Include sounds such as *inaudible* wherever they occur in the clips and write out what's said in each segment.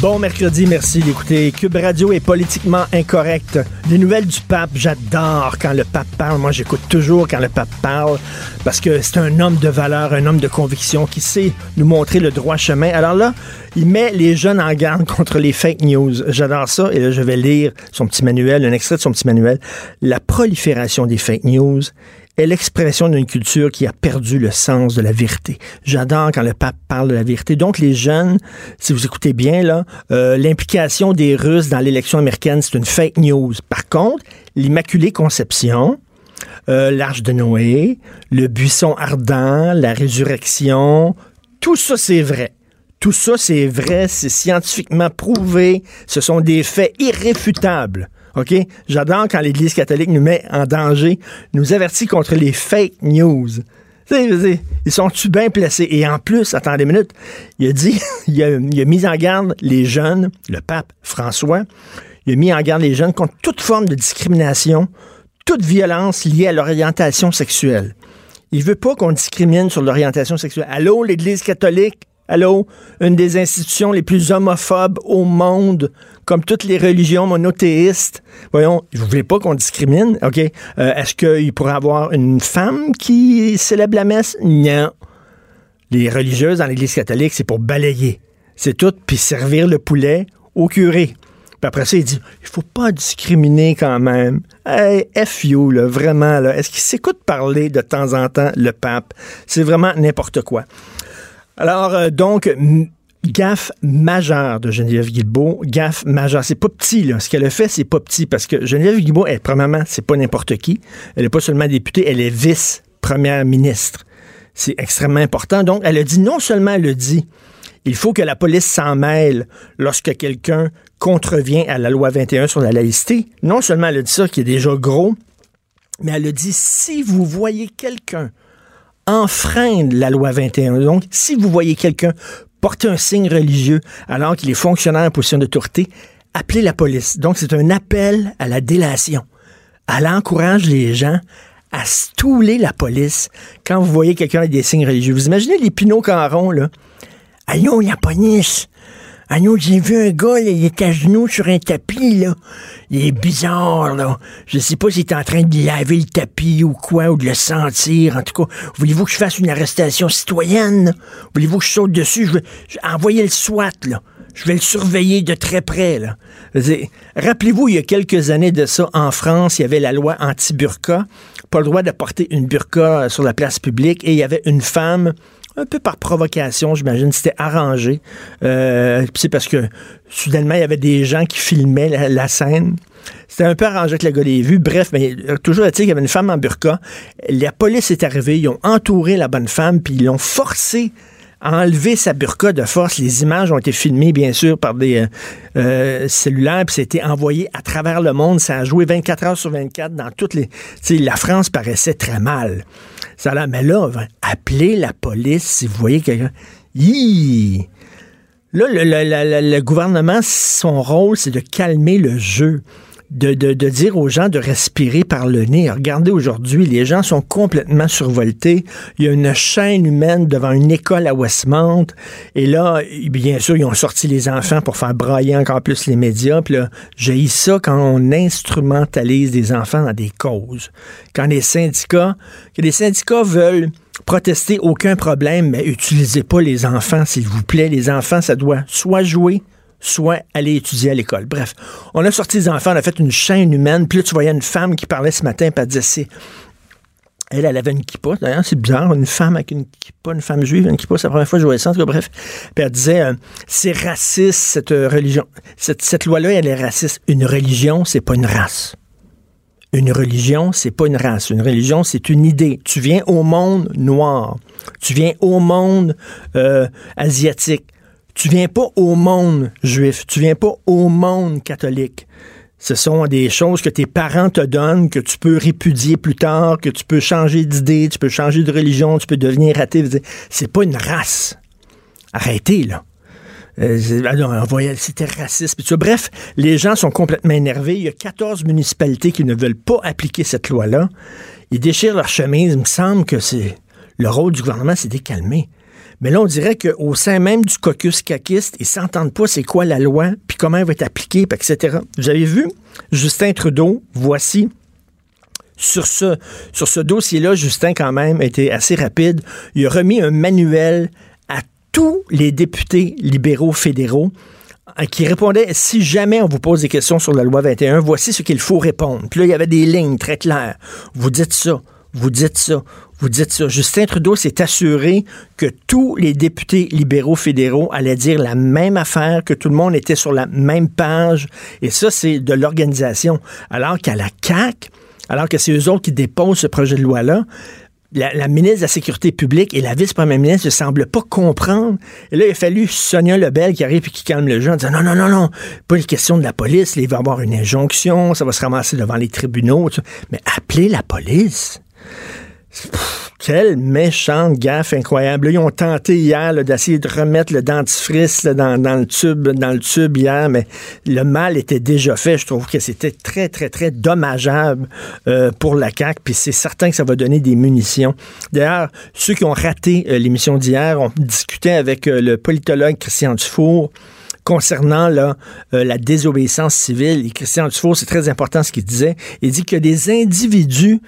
Bon mercredi, merci d'écouter. Cube Radio est politiquement incorrect. Les nouvelles du pape, j'adore quand le pape parle. Moi, j'écoute toujours quand le pape parle parce que c'est un homme de valeur, un homme de conviction qui sait nous montrer le droit chemin. Alors là, il met les jeunes en garde contre les fake news. J'adore ça. Et là, je vais lire son petit manuel, un extrait de son petit manuel. La prolifération des fake news est l'expression d'une culture qui a perdu le sens de la vérité. J'adore quand le pape parle de la vérité. Donc, les jeunes, si vous écoutez bien, là, euh, l'implication des Russes dans l'élection américaine, c'est une fake news. Par contre, l'Immaculée Conception, euh, l'Arche de Noé, le buisson ardent, la résurrection, tout ça, c'est vrai. Tout ça, c'est vrai, c'est scientifiquement prouvé, ce sont des faits irréfutables. OK? J'adore quand l'Église catholique nous met en danger, nous avertit contre les fake news. Ils sont-tu bien placés? Et en plus, attendez une minute, il a dit, *laughs* il, a, il a mis en garde les jeunes, le pape François, il a mis en garde les jeunes contre toute forme de discrimination, toute violence liée à l'orientation sexuelle. Il veut pas qu'on discrimine sur l'orientation sexuelle. Allô, l'Église catholique? Allô? Une des institutions les plus homophobes au monde, comme toutes les religions monothéistes. Voyons, vous voulez pas qu'on discrimine? OK. Euh, Est-ce qu'il pourrait avoir une femme qui célèbre la messe? Non. Les religieuses dans l'Église catholique, c'est pour balayer. C'est tout, puis servir le poulet au curé. Puis après ça, il dit, il faut pas discriminer quand même. Hey, F you, vraiment, là. Est-ce qu'il s'écoute parler de temps en temps, le pape? C'est vraiment n'importe quoi. Alors, euh, donc, gaffe majeure de Geneviève Guilbeault. Gaffe majeure. C'est pas petit, là. Ce qu'elle a fait, c'est pas petit parce que Geneviève Guilbeault, elle, premièrement, c'est pas n'importe qui. Elle est pas seulement députée, elle est vice-première ministre. C'est extrêmement important. Donc, elle a dit, non seulement elle a dit, il faut que la police s'en mêle lorsque quelqu'un contrevient à la loi 21 sur la laïcité. Non seulement elle a dit ça, qui est déjà gros, mais elle a dit, si vous voyez quelqu'un enfreindre la loi 21. Donc, si vous voyez quelqu'un porter un signe religieux alors qu'il est fonctionnaire en position d'autorité, appelez la police. Donc, c'est un appel à la délation. Elle encourage les gens à stouler la police quand vous voyez quelqu'un avec des signes religieux. Vous imaginez les pinots carons, là? Allô, la police! Allô, j'ai vu un gars, là, il est à genoux sur un tapis, là. Il est bizarre, là. Je sais pas s'il est en train de laver le tapis ou quoi, ou de le sentir. En tout cas, voulez-vous que je fasse une arrestation citoyenne? Voulez-vous que je saute dessus? Je vais envoyer le SWAT, là. Je vais le surveiller de très près, là. Rappelez-vous, il y a quelques années de ça, en France, il y avait la loi anti-burqa. Pas le droit de porter une burqa sur la place publique. Et il y avait une femme un peu par provocation, j'imagine, c'était arrangé. Euh, c'est parce que soudainement, il y avait des gens qui filmaient la, scène. C'était un peu arrangé que le gars l'ait vu. Bref, mais euh, toujours qu'il y avait une femme en burqa. La police est arrivée, ils ont entouré la bonne femme, puis ils l'ont forcée à enlever sa burqa de force. Les images ont été filmées, bien sûr, par des euh, euh, cellulaires, puis c'était envoyé à travers le monde. Ça a joué 24 heures sur 24 dans toutes les... La France paraissait très mal. Ça là, mais là, appelez la police si vous voyez quelqu'un. Hi! Là, le gouvernement, son rôle, c'est de calmer le jeu. De, de- de dire aux gens de respirer par le nez. Regardez aujourd'hui, les gens sont complètement survoltés. Il y a une chaîne humaine devant une école à Westmount. Et là, bien sûr, ils ont sorti les enfants pour faire brailler encore plus les médias. Puis là, j'ai ça quand on instrumentalise des enfants dans des causes. Quand les syndicats, que les syndicats veulent protester, aucun problème, mais utilisez pas les enfants, s'il vous plaît. Les enfants, ça doit soit jouer, soit aller étudier à l'école. Bref, on a sorti les enfants, on a fait une chaîne humaine, puis là, tu voyais une femme qui parlait ce matin, puis elle disait, c'est... Elle, elle avait une kippa. D'ailleurs, c'est bizarre, une femme avec une kippa, une femme juive, une kippa, c'est la première fois que je voyais ça. En tout cas, bref. Puis elle disait, euh, c'est raciste, cette euh, religion. Cette, cette loi-là, elle est raciste. Une religion, c'est pas une race. Une religion, c'est pas une race. Une religion, c'est une idée. Tu viens au monde noir. Tu viens au monde euh, asiatique. Tu viens pas au monde juif. Tu viens pas au monde catholique. Ce sont des choses que tes parents te donnent, que tu peux répudier plus tard, que tu peux changer d'idée, tu peux changer de religion, tu peux devenir athée. C'est pas une race. Arrêtez, là. Euh, c'était raciste. Bref, les gens sont complètement énervés. Il y a 14 municipalités qui ne veulent pas appliquer cette loi-là. Ils déchirent leur chemise. Il me semble que c'est le rôle du gouvernement, c'est de calmer. Mais là, on dirait qu'au sein même du caucus caquiste, ils s'entendent pas c'est quoi la loi, puis comment elle va être appliquée, etc. Vous avez vu? Justin Trudeau, voici sur ce, sur ce dossier-là, Justin, quand même, été assez rapide. Il a remis un manuel tous les députés libéraux fédéraux euh, qui répondaient si jamais on vous pose des questions sur la loi 21, voici ce qu'il faut répondre. Puis là, il y avait des lignes très claires. Vous dites ça, vous dites ça, vous dites ça. Justin Trudeau s'est assuré que tous les députés libéraux fédéraux allaient dire la même affaire, que tout le monde était sur la même page. Et ça, c'est de l'organisation. Alors qu'à la CAQ, alors que c'est eux autres qui déposent ce projet de loi-là, la, ministre de la Sécurité publique et la vice-première ministre ne semblent pas comprendre. Et là, il a fallu Sonia Lebel qui arrive et qui calme le jeu en disant non, non, non, non, pas une question de la police. il va y avoir une injonction, ça va se ramasser devant les tribunaux. Mais appelez la police. Quelle méchante gaffe incroyable. ils ont tenté hier d'essayer de remettre le dentifrice dans, le tube, dans le tube hier, mais le mal était déjà fait. Je trouve que c'était très, très, très dommageable euh, pour la CAQ. Puis c'est certain que ça va donner des munitions. D'ailleurs, ceux qui ont raté euh, l'émission d'hier ont discuté avec euh, le politologue Christian Dufour concernant la désobéissance civile. Et Christian Dufour, c'est très important ce qu'il disait. Il dit que des individus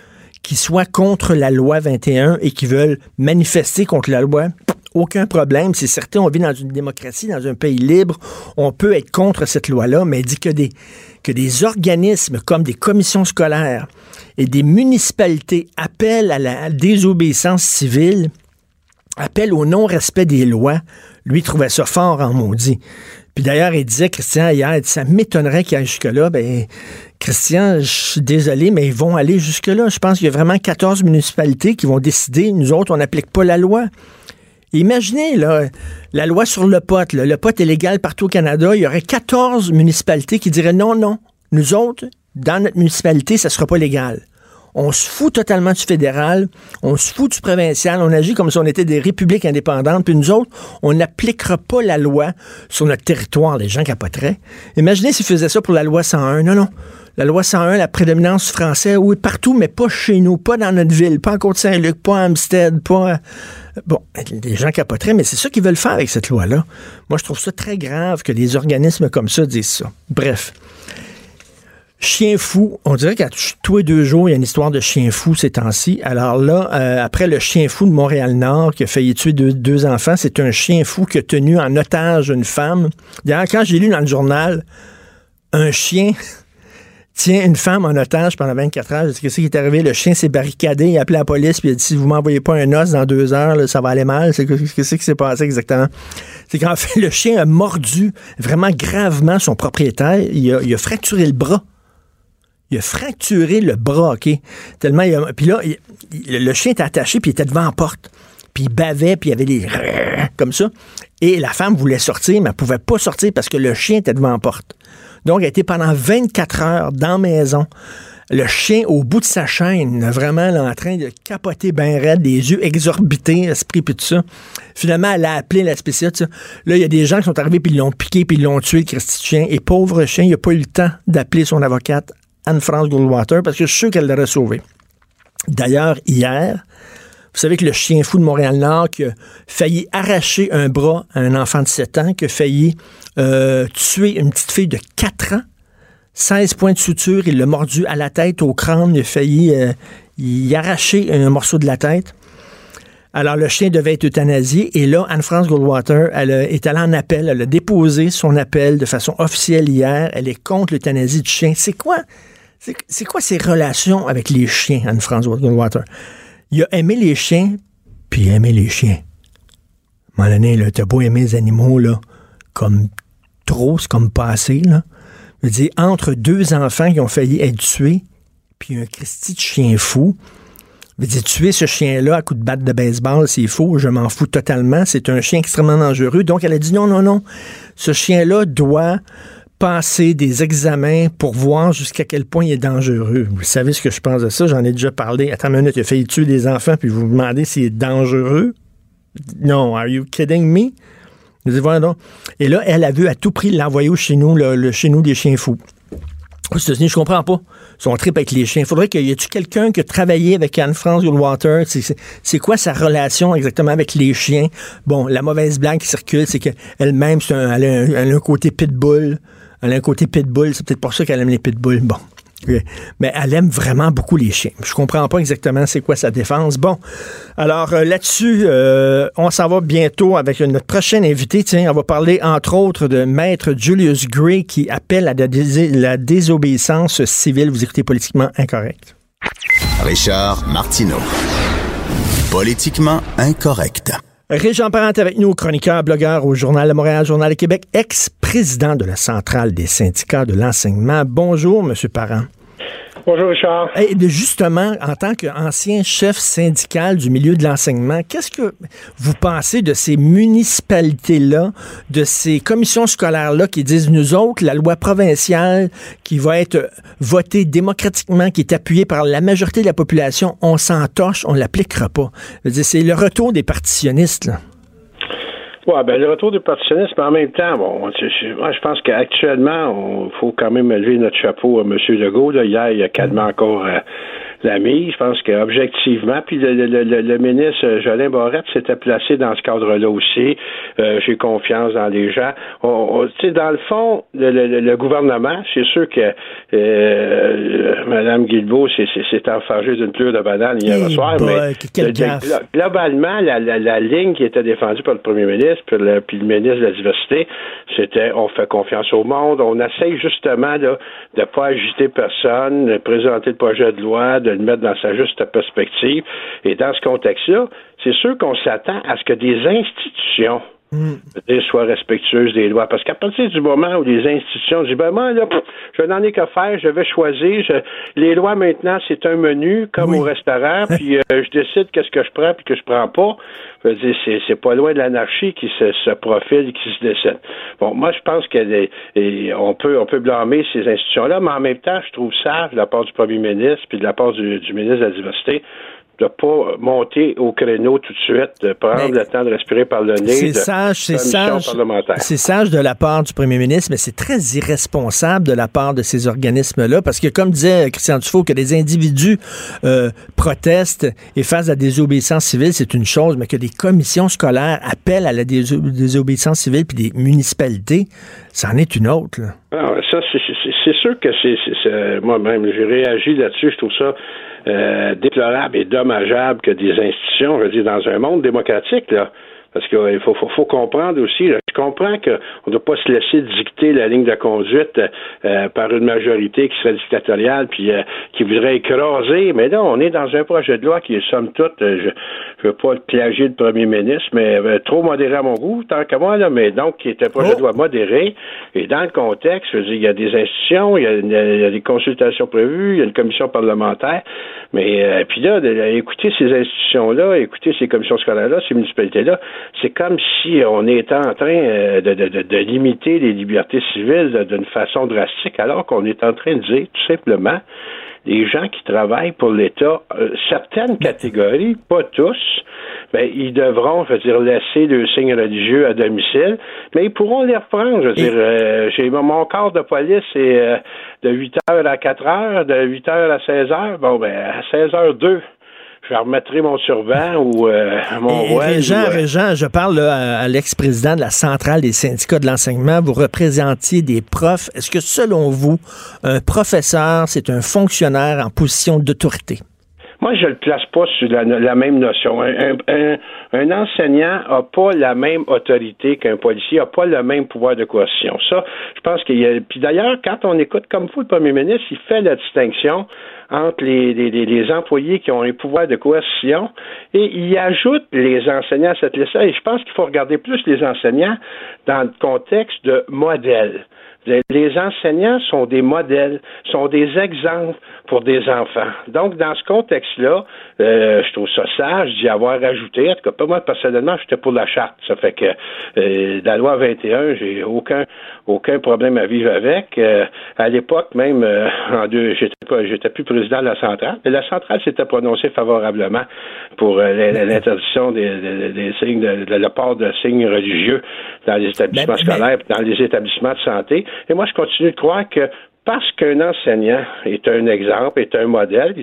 qui soient contre la loi 21 et qui veulent manifester contre la loi, aucun problème. C'est certain, on vit dans une démocratie, dans un pays libre. On peut être contre cette loi-là, mais il dit que des, organismes comme des commissions scolaires et des municipalités appellent à la désobéissance civile, appellent au non-respect des lois, lui trouvait ça fort en maudit. Puis d'ailleurs, il disait, Christian, hier, ça m'étonnerait qu'il aille jusque-là. Ben, Christian, je suis désolé, mais ils vont aller jusque-là. Je pense qu'il y a vraiment 14 municipalités qui vont décider, nous autres, on n'applique pas la loi. Imaginez, là, la loi sur le pot. Le pot est légal partout au Canada. Il y aurait 14 municipalités qui diraient non, non, nous autres, dans notre municipalité, ça ne sera pas légal on se fout totalement du fédéral, on se fout du provincial, on agit comme si on était des républiques indépendantes, puis nous autres, on n'appliquera pas la loi sur notre territoire. Les gens capoteraient. Imaginez s'ils faisaient ça pour la loi 101. Non, non. La loi 101, la prédominance française, oui, partout, mais pas chez nous, pas dans notre ville, pas en Côte-Saint-Luc, pas à Amstead, pas... Bon, les gens capoteraient, mais c'est ça qu'ils veulent faire avec cette loi-là. Moi, je trouve ça très grave que des organismes comme ça disent ça. Bref. Chien fou, on dirait qu'à tous les deux jours, il y a une histoire de chien fou ces temps-ci. Alors là, euh, après le chien fou de Montréal-Nord qui a failli tuer deux, enfants, c'est un chien fou qui a tenu en otage une femme. D'ailleurs, quand j'ai lu dans le journal, un chien tient une femme en otage pendant 24 heures. Qu'est-ce qui est arrivé? Le chien s'est barricadé, il a appelé la police, puis il a dit si vous m'envoyez pas un os dans deux heures, ça va aller mal. C'est qu'est-ce qui s'est passé exactement? C'est qu'en fait, le chien a mordu vraiment gravement son propriétaire. il a fracturé le bras il a fracturé le bras, OK? Tellement il a, Puis là, le chien était attaché, puis il était devant la porte. Puis il bavait, puis il y avait des... comme ça. Et la femme voulait sortir, mais elle pouvait pas sortir parce que le chien était devant la porte. Donc, elle était pendant 24 heures dans la maison. Le chien au bout de sa chaîne, vraiment en train de capoter bien raide, des yeux exorbités, esprit puis tout ça. Finalement, elle a appelé la spécialiste. Là, il y a des gens qui sont arrivés puis ils l'ont piqué puis ils l'ont tué, Christy chien. Et pauvre chien, il n'a pas eu le temps d'appeler son avocate Anne-France Goldwater parce que je suis sûr qu'elle l'aurait sauvé. D'ailleurs, hier, vous savez que le chien fou de Montréal-Nord qui a failli arracher un bras à un enfant de 7 ans, qui a failli euh, tuer une petite fille de 4 ans, 16 points de suture, il l'a mordu à la tête, au crâne, il a failli euh, y arracher un morceau de la tête. Alors, le chien devait être euthanasié. Et là, Anne-France Goldwater, elle est allée en appel. Elle a déposé son appel de façon officielle hier. Elle est contre l'euthanasie du chien. C'est quoi? C'est quoi ses relations avec les chiens, Anne-Françoise Goldwater? Il a aimé les chiens, puis il a aimé les chiens. À un t'as beau aimer les animaux, là, comme trop, c'est comme pas assez, là. Je veux dire, entre deux enfants qui ont failli être tués, puis un Christy de chien fou, je veux dire, tuer ce chien-là à coup de batte de baseball, c'est faux, je m'en fous totalement, c'est un chien extrêmement dangereux. Donc, elle a dit non, non, non, ce chien-là doit passer des examens pour voir jusqu'à quel point il est dangereux. Vous savez ce que je pense de ça? J'en ai déjà parlé. Attends une minute, il a failli tuer des enfants, puis vous vous demandez s'il est dangereux? Non, are you kidding me? Et là, elle a vu à tout prix l'envoyer chez nous, le, chez nous des chiens fous. Aux États-Unis, je comprends pas. Son trip avec les chiens. Faudrait qu'il y ait quelqu'un qui a travaillé avec Anne-France Goldwater? C'est quoi sa relation exactement avec les chiens? Bon, la mauvaise blague qui circule, c'est qu'elle-même, elle, a un, côté pitbull. Elle a un côté pitbull. C'est peut-être pour ça qu'elle aime les pitbulls. Bon. Mais elle aime vraiment beaucoup les chiens. Je comprends pas exactement c'est quoi sa défense. Bon, alors euh, là-dessus, euh, on s'en va bientôt avec notre prochaine invité. Tiens, on va parler entre autres de Maître Julius Gray qui appelle à la, désobéissance civile. Vous écoutez politiquement incorrect. Richard Martineau. Politiquement incorrect. Régent Parent avec nous, chroniqueur, blogueur au Journal de Montréal, Journal de Québec, ex-président de la Centrale des syndicats de l'enseignement. Bonjour, Monsieur Parent. Bonjour Richard. Et justement, en tant qu'ancien chef syndical du milieu de l'enseignement, qu'est-ce que vous pensez de ces municipalités-là, de ces commissions scolaires-là qui disent, nous autres, la loi provinciale qui va être votée démocratiquement, qui est appuyée par la majorité de la population, on s'en torche, on l'appliquera pas. C'est le retour des partitionnistes. Oui, ben le retour du partitionnisme, en même temps, bon, moi je pense qu'actuellement, il faut quand même lever notre chapeau à M. Legault. Là. Hier, il a calmé encore euh, l'ami. Je pense qu'objectivement, puis le, le, le, ministre Jolin Barrette s'était placé dans ce cadre-là aussi. Euh, j'ai confiance dans les gens. On, sais, dans le fond, le, gouvernement, c'est sûr que euh, Mme Guilbeault s'est enfargée d'une pleure de banane hier soir, mais globalement, la, la, la, ligne qui était défendue par le premier ministre puis le, puis le ministre de la Diversité, c'était on fait confiance au monde, on essaye justement de ne pas agiter personne, de présenter le projet de loi, de le mettre dans sa juste perspective. Et dans ce contexte-là, c'est sûr qu'on s'attend à ce que des institutions mm. soient respectueuses des lois. Parce qu'à partir du moment où les institutions disent, ben moi, là, je n'en ai qu'à faire, je vais choisir. les lois, maintenant, c'est un menu, comme au restaurant, puis euh, je décide qu'est-ce que je prends puis que je prends pas. Je veux dire, c'est, pas loin de l'anarchie qui se, se, profile, qui se décide. Bon, moi, je pense qu'on peut, on peut blâmer ces institutions-là, mais en même temps, je trouve ça, de la part du premier ministre puis de la part du, du ministre de la Diversité, de pas monter au créneau tout de suite, de prendre le temps de respirer par le nez. C'est sage, c'est sage. C'est sage de la part du premier ministre, mais c'est très irresponsable de la part de ces organismes-là, parce que comme disait Christian Dufault, que des individus euh, protestent et fassent la désobéissance civile, c'est une chose, mais que des commissions scolaires appellent à la désobéissance civile puis des municipalités, c'en est une autre. Ah, ça, c'est sûr que c'est moi-même, j'ai réagi là-dessus, je trouve ça euh, déplorable et dommageable que des institutions, je veux dire, dans un monde démocratique, là, parce qu'il faut, faut, faut, comprendre aussi, je comprends qu'on ne doit pas se laisser dicter la ligne de conduite euh, par une majorité qui serait dictatoriale puis euh, qui voudrait écraser, mais là, on est dans un projet de loi qui est somme toute, je ne veux pas plagier le premier ministre, mais trop modéré à mon goût, tant qu'à moi, là, mais donc qui est un projet de loi modéré. Et dans le contexte, je veux dire, il y a des institutions, il y a, il y a des consultations prévues, il y a une commission parlementaire. Mais euh, puis là, écouter ces institutions-là, écouter ces commissions scolaires-là, ces municipalités-là, c'est comme si on était en train euh, de, de, de, limiter les libertés civiles d'une façon drastique, alors qu'on est en train de dire tout simplement les gens qui travaillent pour l'État, euh, certaines catégories, pas tous, ben, ils devront, je veux dire, laisser le signe religieux à domicile, mais ils pourront les reprendre. Je veux dire, euh, j'ai mon corps de police, euh, de 8 heures à 4 heures, de 8 heures à 16 heures. Bon, ben, à 16 heures 2 je remettrai mon survent ou euh, mon roi. Régent, Régent, je parle à, l'ex-président de la centrale des syndicats de l'enseignement. Vous représentiez des profs. Est-ce que selon vous, un professeur, c'est un fonctionnaire en position d'autorité? Moi, je le place pas sur la, même notion. Un, enseignant n'a pas la même autorité qu'un policier, n'a pas le même pouvoir de coercition. Ça, je pense qu'il y a. Puis d'ailleurs, quand on écoute comme vous le premier ministre, il fait la distinction entre les, les, les, employés qui ont un pouvoir de coercition et il ajoute les enseignants à cette liste-là. Et je pense qu'il faut regarder plus les enseignants dans le contexte de modèle. Les enseignants sont des modèles, sont des exemples pour des enfants. Donc, dans ce contexte-là, euh, je trouve ça sage d'y avoir ajouté. En tout cas, pas moi, personnellement, j'étais pour la charte. Ça fait que euh, la loi 21, j'ai aucun aucun problème à vivre avec. Euh, à l'époque, même, en deux, j'étais pas, j'étais plus président de la centrale, mais la centrale s'était prononcée favorablement pour l'interdiction des, signes, de, le port de signes religieux dans les établissements scolaires, dans les établissements de santé. Et moi, je continue de croire que parce qu'un enseignant est un exemple, est un modèle,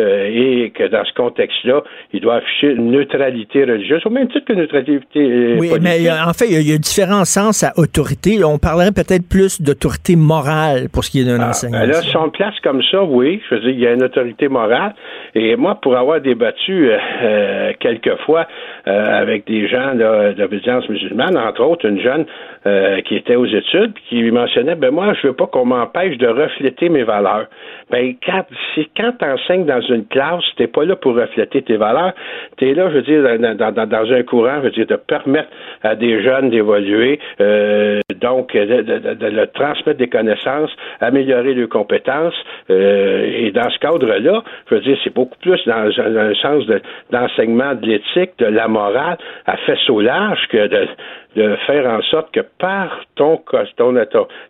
euh, et que dans ce contexte-là, il doit afficher une neutralité religieuse, au même titre que neutralité euh, Oui, mais en fait, il y, a, différents sens à autorité. On parlerait peut-être plus d'autorité morale pour ce qui est d'un ah, enseignant. Ben là, si on le place comme ça, oui, je veux dire, il y a une autorité morale. Et moi, pour avoir débattu euh, quelques fois avec des gens d'obédience musulmane, entre autres, une jeune qui était aux études, puis qui mentionnait, ben moi, je veux pas qu'on m'empêche de de refléter mes valeurs. Ben, quand, si, quand tu enseignes dans une classe, t'es pas là pour refléter tes valeurs, tu es là, je veux dire, dans, dans, dans, un courant, je veux dire, de permettre à des jeunes d'évoluer, euh, donc de, de, de, transmettre des connaissances, améliorer leurs compétences, euh, et dans ce cadre-là, je veux dire, c'est beaucoup plus dans, un sens d'enseignement de, l'éthique, de la morale, à fait au large que de, de faire en sorte que par ton costume,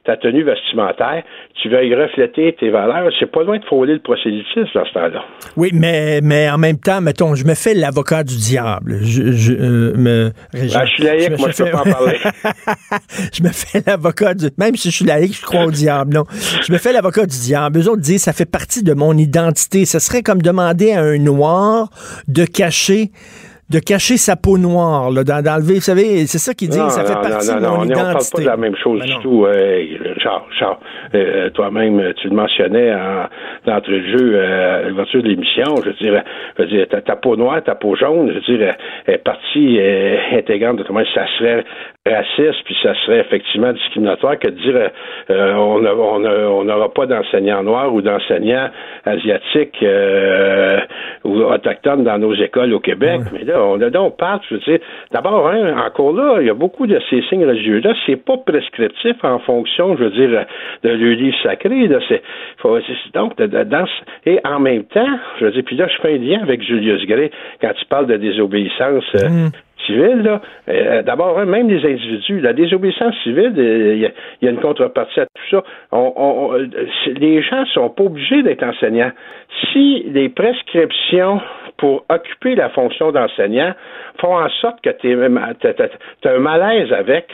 ta tenue vestimentaire, tu veuilles refléter tes valeurs. C'est pas loin de frôler le prosélytisme dans ce temps-là. Oui, mais, mais en même temps, mettons, je me fais l'avocat du diable. Je, je euh, me, ben, je suis laïque, je moi, je peux pas en parler. *laughs* je me fais l'avocat du... Même si je suis laïque, je crois au diable, non. Je me fais l'avocat du diable. Eux autres disent, ça fait partie de mon identité. Ce serait comme demander à un noir de cacher de cacher sa peau noire, d'enlever, vous savez, c'est ça qu'il dit, ça fait partie de mon identité. On ne parle pas de la même chose du tout. Euh, Charles, Charles euh, toi-même, tu le mentionnais en, d'entrée de jeu euh, à l'ouverture de l'émission, je veux dire, je veux dire ta, ta, peau noire, ta peau jaune, je veux dire, est partie intégrante de comment ça serait raciste, puis ça serait effectivement discriminatoire que de dire euh, on n'aura pas d'enseignants noirs ou d'enseignants asiatiques euh, ou autochtones dans nos écoles au Québec. Mais là, on, là, on parle, je veux dire, d'abord, hein, encore là, il y a beaucoup de ces signes religieux-là, c'est pas prescriptif en fonction, je veux dire, de leur livre sacré. Là, c'est, faut, donc, de, dans, et en même temps, je veux dire, puis là, je fais un lien avec Julius Gray quand il parle de désobéissance. Euh, mm civile, là, euh, d'abord, hein, même les individus, la désobéissance civile, euh, il y, a une contrepartie à tout ça. On, euh, les gens sont pas obligés d'être enseignants. Si les prescriptions pour occuper la fonction d'enseignant font en sorte que tu as un malaise avec,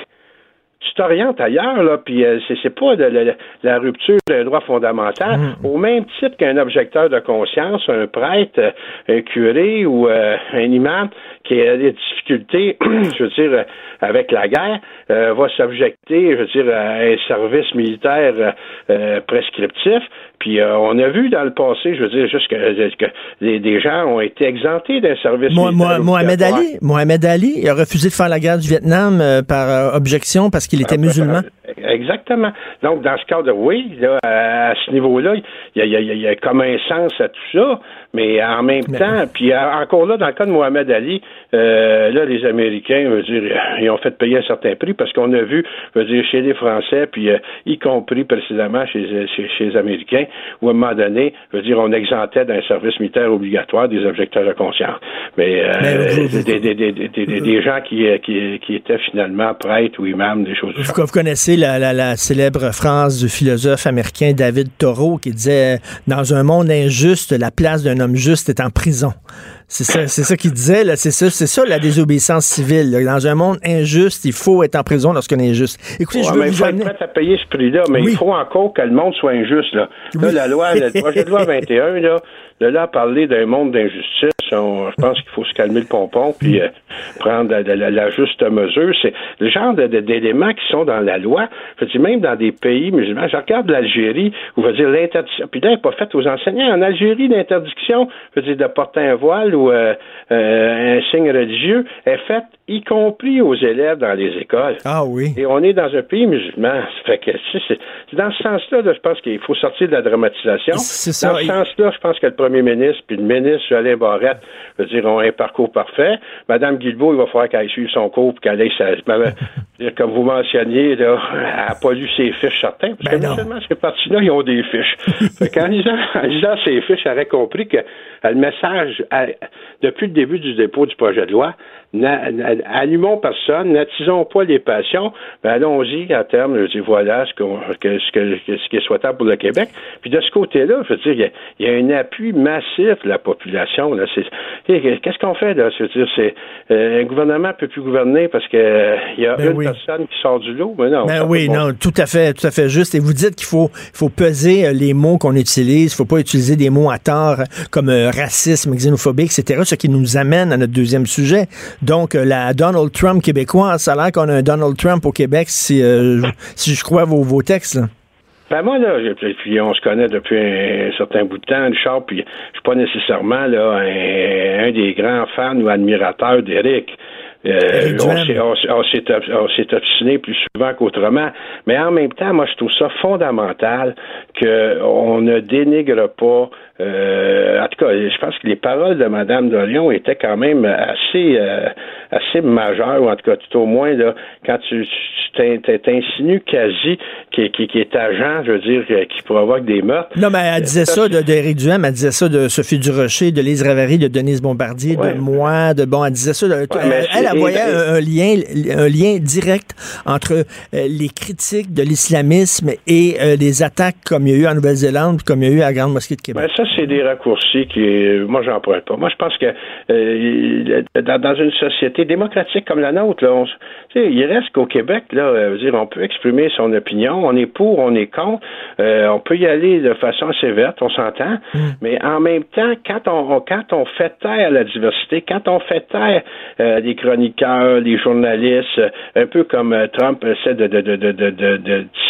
tu t'orientes ailleurs, là, puis euh, c'est pas de, la rupture d'un droit fondamental. Mm. Au même titre qu'un objecteur de conscience, un prêtre, un curé ou euh, un imam qui a des difficultés, *clears throat* je veux dire, avec la guerre, euh, va s'objecter, je veux dire, à un service militaire prescriptif. Puis on a vu dans le passé, je veux dire, juste que, des gens ont été exemptés d'un service militaire. Mohamed Ali, Mohamed Ali a refusé de faire la guerre du Vietnam par objection parce qu'il était musulman. Exactement. Donc, dans ce cadre, oui, à ce niveau-là, il y a, comme un sens à tout ça, mais en même temps, puis encore là, dans le cas de Mohamed Ali, euh, là, les Américains, veut dire, ils ont fait payer un certain prix parce qu'on a vu, veut dire, chez les Français, puis euh, y compris précisément chez, chez, les Américains, où à un moment donné, veut dire, on exemptait d'un service militaire obligatoire des objecteurs de conscience. Mais, euh, des, gens qui, qui, qui étaient finalement prêtres ou imams, des choses. Vous, vous connaissez la, la, la, célèbre phrase du philosophe américain David Thoreau qui disait Dans un monde injuste, la place d'un homme juste est en prison. C'est ça, c'est ça qu'il disait, là. C'est ça, c'est ça la désobéissance civile. Dans un monde injuste, il faut être en prison lorsqu'on est injuste. Écoutez, je veux vous amener... à payer ce prix-là, mais il faut encore que le monde soit injuste, là. Là, la loi, le projet de loi 21, là, de là à parler d'un monde d'injustice, je pense qu'il faut se calmer le pompon puis euh, prendre la, juste mesure. C'est le genre d'éléments qui sont dans la loi. Je veux même dans des pays musulmans. Je regarde l'Algérie, où va dire l'interdiction. Puis là, elle n'est pas faite aux enseignants. En Algérie, l'interdiction je veux dire, de porter un voile ou euh, euh, un signe religieux est faite y compris aux élèves dans les écoles. Ah oui. Et on est dans un pays musulman. Ça fait que c'est dans ce sens-là, je pense qu'il faut sortir de la dramatisation. C'est ça. Dans ce sens-là, je pense que le premier ministre puis le ministre Alain Barrette, je veux dire, ont un parcours parfait. Madame Guilbeault, il va falloir qu'elle suive son cours puis qu'elle ait sa, *laughs* comme vous mentionniez, là, elle n'a pas lu ses fiches certains. Parce Ben que seulement ces partis-là, ils ont des fiches. *laughs* fait qu'en lisant, en lisant ces fiches, elle aurait compris que euh, le message, euh, depuis le début du dépôt du projet de loi, allumons personne, n'attisons pas les passions, ben allons-y à terme, je dis voilà ce, qu'on- que- ce, que- ce qui est souhaitable pour le Québec. Puis de ce côté-là, je veux dire, il y a, il y a un appui massif de la population. Qu'est-ce qu'on fait là? Je veux dire, c'est euh, un gouvernement ne peut plus gouverner parce que euh, il y a Ben une oui. Personne qui sort du lot. Mais non, Ben oui, non, tout à fait, tout à fait juste. Et vous dites qu'il faut, faut peser euh, les mots qu'on utilise. Il faut pas utiliser des mots à tort euh, comme euh, racisme, xénophobie, etc. Ce qui nous amène à notre deuxième sujet. Donc, la Donald Trump québécois, ça a l'air qu'on a un Donald Trump au Québec, si, euh, si je crois vos, vos textes. là. Ben moi, là, puis on se connaît depuis un certain bout de temps, Richard, puis je suis pas nécessairement là un, un des grands fans ou admirateurs d'Éric. Euh, on s'est- obstiné plus souvent qu'autrement. Mais en même temps, moi, je trouve ça fondamental qu'on ne dénigre pas. euh, en tout cas, je pense que les paroles de Mme Dorion étaient quand même assez, euh, assez majeures, ou en tout cas, tout au moins, là, quand tu tu t'in- t'in- t'insinues quasi qui, qui, qui est agent, je veux dire, qui provoque des meurtres. Non, mais elle disait ça de- d'Éric Duhem, elle disait ça de Sophie Durocher, de Lise Ravary, de Denise Bombardier, Ouais. de moi, de bon, elle disait ça. de- mais elle, elle, voyait un, un lien, un lien direct entre euh, les critiques de l'islamisme et euh, les attaques comme il y a eu en Nouvelle-Zélande, comme il y a eu à la Grande Mosquée de Québec. Ben, ça, c'est des raccourcis qui, euh, moi, j'en pourrais pas. Moi, je pense que euh, dans, dans une société démocratique comme la nôtre, là, on il reste qu'au Québec, là, euh, dire, on peut exprimer son opinion, on est pour, on est contre, euh, on peut y aller de façon assez verte, on s'entend, mais en même temps, quand on, on- quand on fait taire la diversité, quand on fait taire euh, les les journalistes, euh, un peu comme euh, Trump essaie de,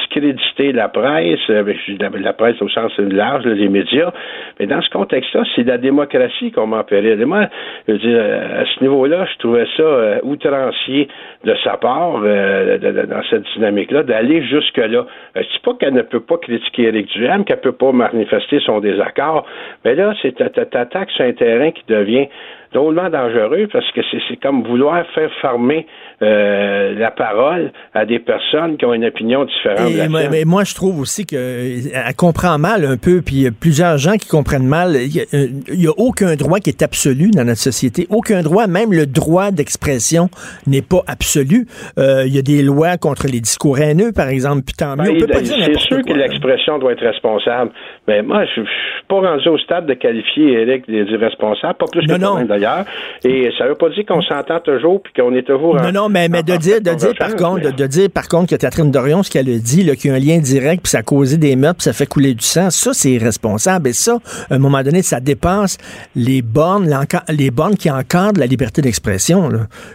discréditer la presse, euh, ben, la, presse au sens large, les médias, mais dans ce contexte-là, c'est la démocratie qu'on met. Et moi, je veux dire, à ce niveau-là, je trouvais ça outrancier de sa part, dans cette dynamique-là, d'aller jusque-là. Je dis pas qu'elle ne peut pas critiquer Éric Duhem, qu'elle peut pas manifester son désaccord, mais là, c'est ta- ta- t'attaques sur un terrain qui devient drôlement dangereux parce que c'est comme vouloir faire fermer euh, la parole à des personnes qui ont une opinion différente de Et la sienne. mais moi, je trouve aussi qu'elle comprend mal un peu, puis il y a plusieurs gens qui comprennent mal. Il y a- euh, a, aucun droit qui est absolu dans notre société. Aucun droit, même le droit d'expression n'est pas absolu. Euh, il y a des lois contre les discours haineux, par exemple, puis tant mieux. Ben, On peut pas il- dire c'est sûr que l'expression doit être responsable. Mais moi, je, je suis pas rendu au stade de qualifier Eric des irresponsables, pas plus que Non, non. toi-même d'ailleurs. Et ça veut pas dire qu'on s'entend toujours puis qu'on est toujours en- Non, non, mais, mais de dire, de dire par contre, de, mais- de dire par contre que Catherine Dorion, ce qu'elle a dit, qu'il y a un lien direct, puis ça a causé des meurtres, puis ça fait couler du sang, ça, c'est irresponsable. Et ça, à un moment donné, ça dépasse les bornes, les bornes qui encadrent la liberté d'expression.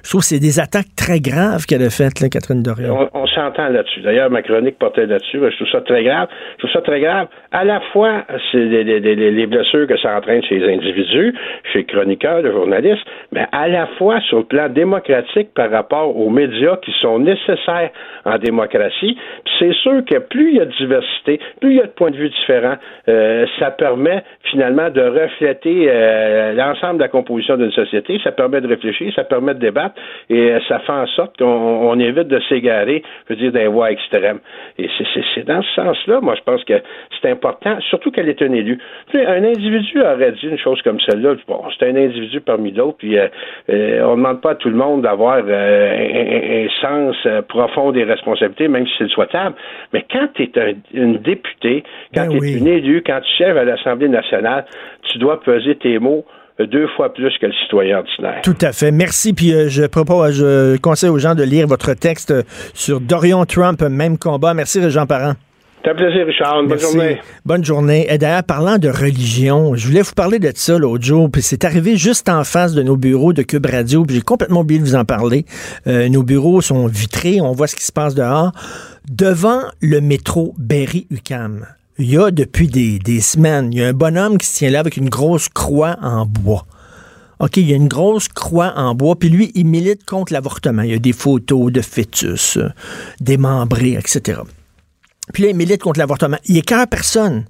Je trouve que c'est des attaques très graves qu'elle a faites, là, Catherine Dorion. On, on s'entend là-dessus. D'ailleurs, ma chronique portait là-dessus. Je trouve ça très grave. Je trouve ça très grave. À la fois, c'est les, les- les- les blessures que ça entraîne chez les individus, chez les chroniqueurs, les journalistes, mais à la fois sur le plan démocratique par rapport aux médias qui sont nécessaires en démocratie. C'est sûr que plus il y a de diversité, plus il y a de points de vue différents, euh, ça permet finalement de refléter euh, l'ensemble de la composition d'une société. Ça permet de réfléchir, ça permet de débattre et euh, ça fait en sorte qu'on on évite de s'égarer, je veux dire, d'un voie extrême. Et c'est dans ce sens-là, moi, je pense que c'est important, surtout qu'elle est un élu. Tu sais, un individu aurait dit une chose comme celle-là. Bon, c'est un individu parmi d'autres, puis euh, euh, on ne demande pas à tout le monde d'avoir euh, un, un- un sens profond des responsabilités, même si c'est le souhaitable. Mais quand tu es une députée, quand Ben tu es oui. une élue, quand tu chèves à l'Assemblée nationale, tu dois peser tes mots deux fois plus que le citoyen ordinaire. Tout à fait. Merci. Puis euh, je propose, je conseille aux gens de lire votre texte sur Dorion Trump, même combat. Merci, Jean Parent. C'est un plaisir, Richard. Bonne Merci. journée. Bonne journée. Et d'ailleurs, parlant de religion, je voulais vous parler de ça l'autre jour, puis c'est arrivé juste en face de nos bureaux de Cube Radio, puis j'ai complètement oublié de vous en parler. Euh, nos bureaux sont vitrés, on voit ce qui se passe dehors. Devant le métro Berry-UQAM, il y a depuis des, des semaines, il y a un bonhomme qui se tient là avec une grosse croix en bois. OK, il y a une grosse croix en bois, puis lui, il milite contre l'avortement. Il y a des photos de fœtus, euh, démembrés, etc. Puis là, il milite contre l'avortement. Il écœure personne.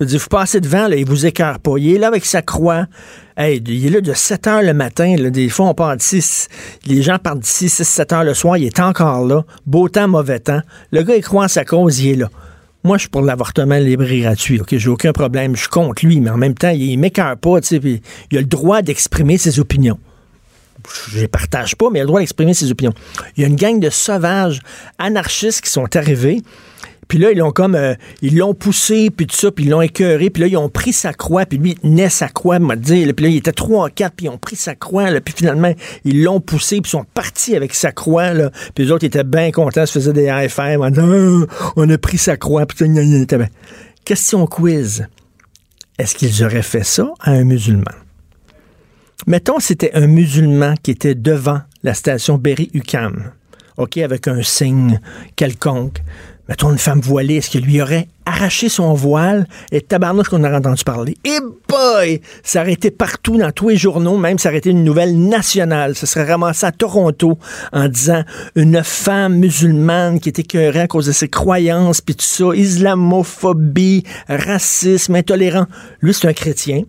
Je veux vous passez devant, là, il vous écœure pas. Il est là avec sa croix. Hey, il est là de 7 heures le matin. Des fois, on part d'ici. Les gens partent d'ici 6, 7 heures le soir. Il est encore là. Beau temps, mauvais temps. Le gars, il croit en sa cause, il est là. Moi, je suis pour l'avortement libre et gratuit. OK, j'ai aucun problème. Je suis contre lui, mais en même temps, il m'écœure pas, Il a le droit d'exprimer ses opinions. Je les partage pas, mais il a le droit d'exprimer ses opinions. Il y a une gang de sauvages anarchistes qui sont arrivés. Puis là, ils l'ont comme, euh, ils l'ont poussé, puis tout ça, puis ils l'ont écœuré, puis là, ils ont pris sa croix, puis lui, il tenait sa croix, m'a dit, puis là, il était trois à quatre, puis ils ont pris sa croix, là, puis finalement, ils l'ont poussé, puis ils sont partis avec sa croix, là, puis les autres étaient bien contents, se faisaient des five, en disant, Ah, on a pris sa croix, puis bien. Question quiz. Est-ce qu'ils auraient fait ça à un musulman? Mettons, c'était un musulman qui était devant la station Berry-UQAM, OK, avec un signe quelconque mettons une femme voilée, est-ce qu'il lui aurait arraché son voile? Et tabarnouche qu'on aurait entendu parler? Et boy! Ça aurait été partout dans tous les journaux, même ça aurait été une nouvelle nationale. Ce serait ramassé à Toronto en disant une femme musulmane qui était écœurée à cause de ses croyances, puis tout ça, islamophobie, racisme, intolérant. Lui, c'est un chrétien.